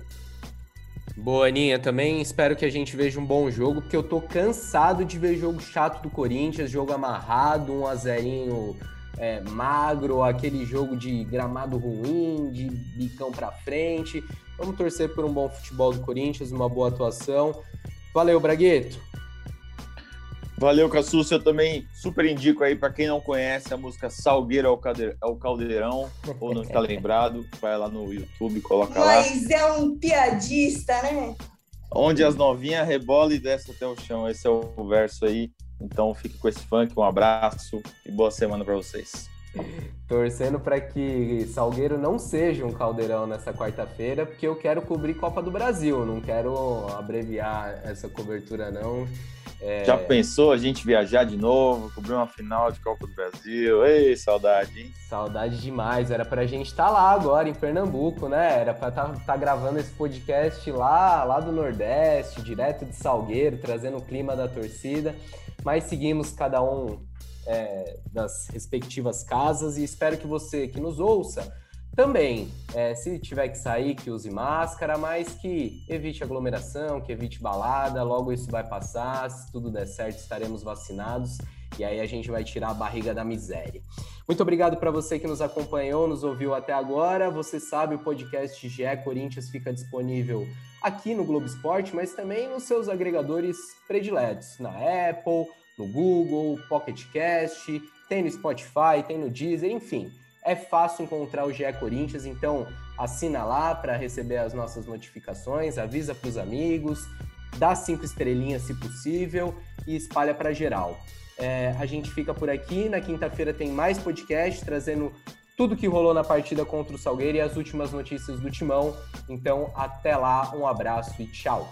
Boa, Aninha, também espero que a gente veja um bom jogo, porque eu tô cansado de ver jogo chato do Corinthians, jogo amarrado, um a zerinho é, magro, aquele jogo de gramado ruim, de bicão pra frente. Vamos torcer por um bom futebol do Corinthians, uma boa atuação. Valeu, Bragueto. Valeu, Cassus. Eu também super indico aí para quem não conhece a música Salgueiro ao Calde- ao Caldeirão, ou não está lembrado, vai lá no YouTube, coloca lá. Mas é um piadista, né? Onde as novinhas rebola e desce até o chão. Esse é o verso aí. Então fique com esse funk, um abraço e boa semana para vocês. Torcendo para que Salgueiro não seja um caldeirão nessa quarta-feira, porque eu quero cobrir Copa do Brasil, não quero abreviar essa cobertura, não. É... Já pensou a gente viajar de novo, cobrir uma final de Copa do Brasil? Ei, saudade, hein? Saudade demais, era pra gente estar lá agora em Pernambuco, né? Era pra estar tá, tá gravando esse podcast lá, lá do Nordeste, direto de Salgueiro, trazendo o clima da torcida. Mas seguimos cada um é, das respectivas casas e espero que você que nos ouça também, é, se tiver que sair, que use máscara, mas que evite aglomeração, que evite balada, logo isso vai passar, se tudo der certo, estaremos vacinados e aí a gente vai tirar a barriga da miséria. Muito obrigado para você que nos acompanhou, nos ouviu até agora. Você sabe, o podcast GE Corinthians fica disponível aqui no Globo Esporte, mas também nos seus agregadores prediletos, na Apple, no Google, Pocket Cast, tem no Spotify, tem no Deezer, enfim. É fácil encontrar o GE Corinthians, então assina lá para receber as nossas notificações, avisa para os amigos, dá cinco estrelinhas se possível e espalha para geral. É, a gente fica por aqui. Na quinta-feira tem mais podcast trazendo tudo que rolou na partida contra o Salgueiro e as últimas notícias do Timão. Então, até lá, um abraço e tchau.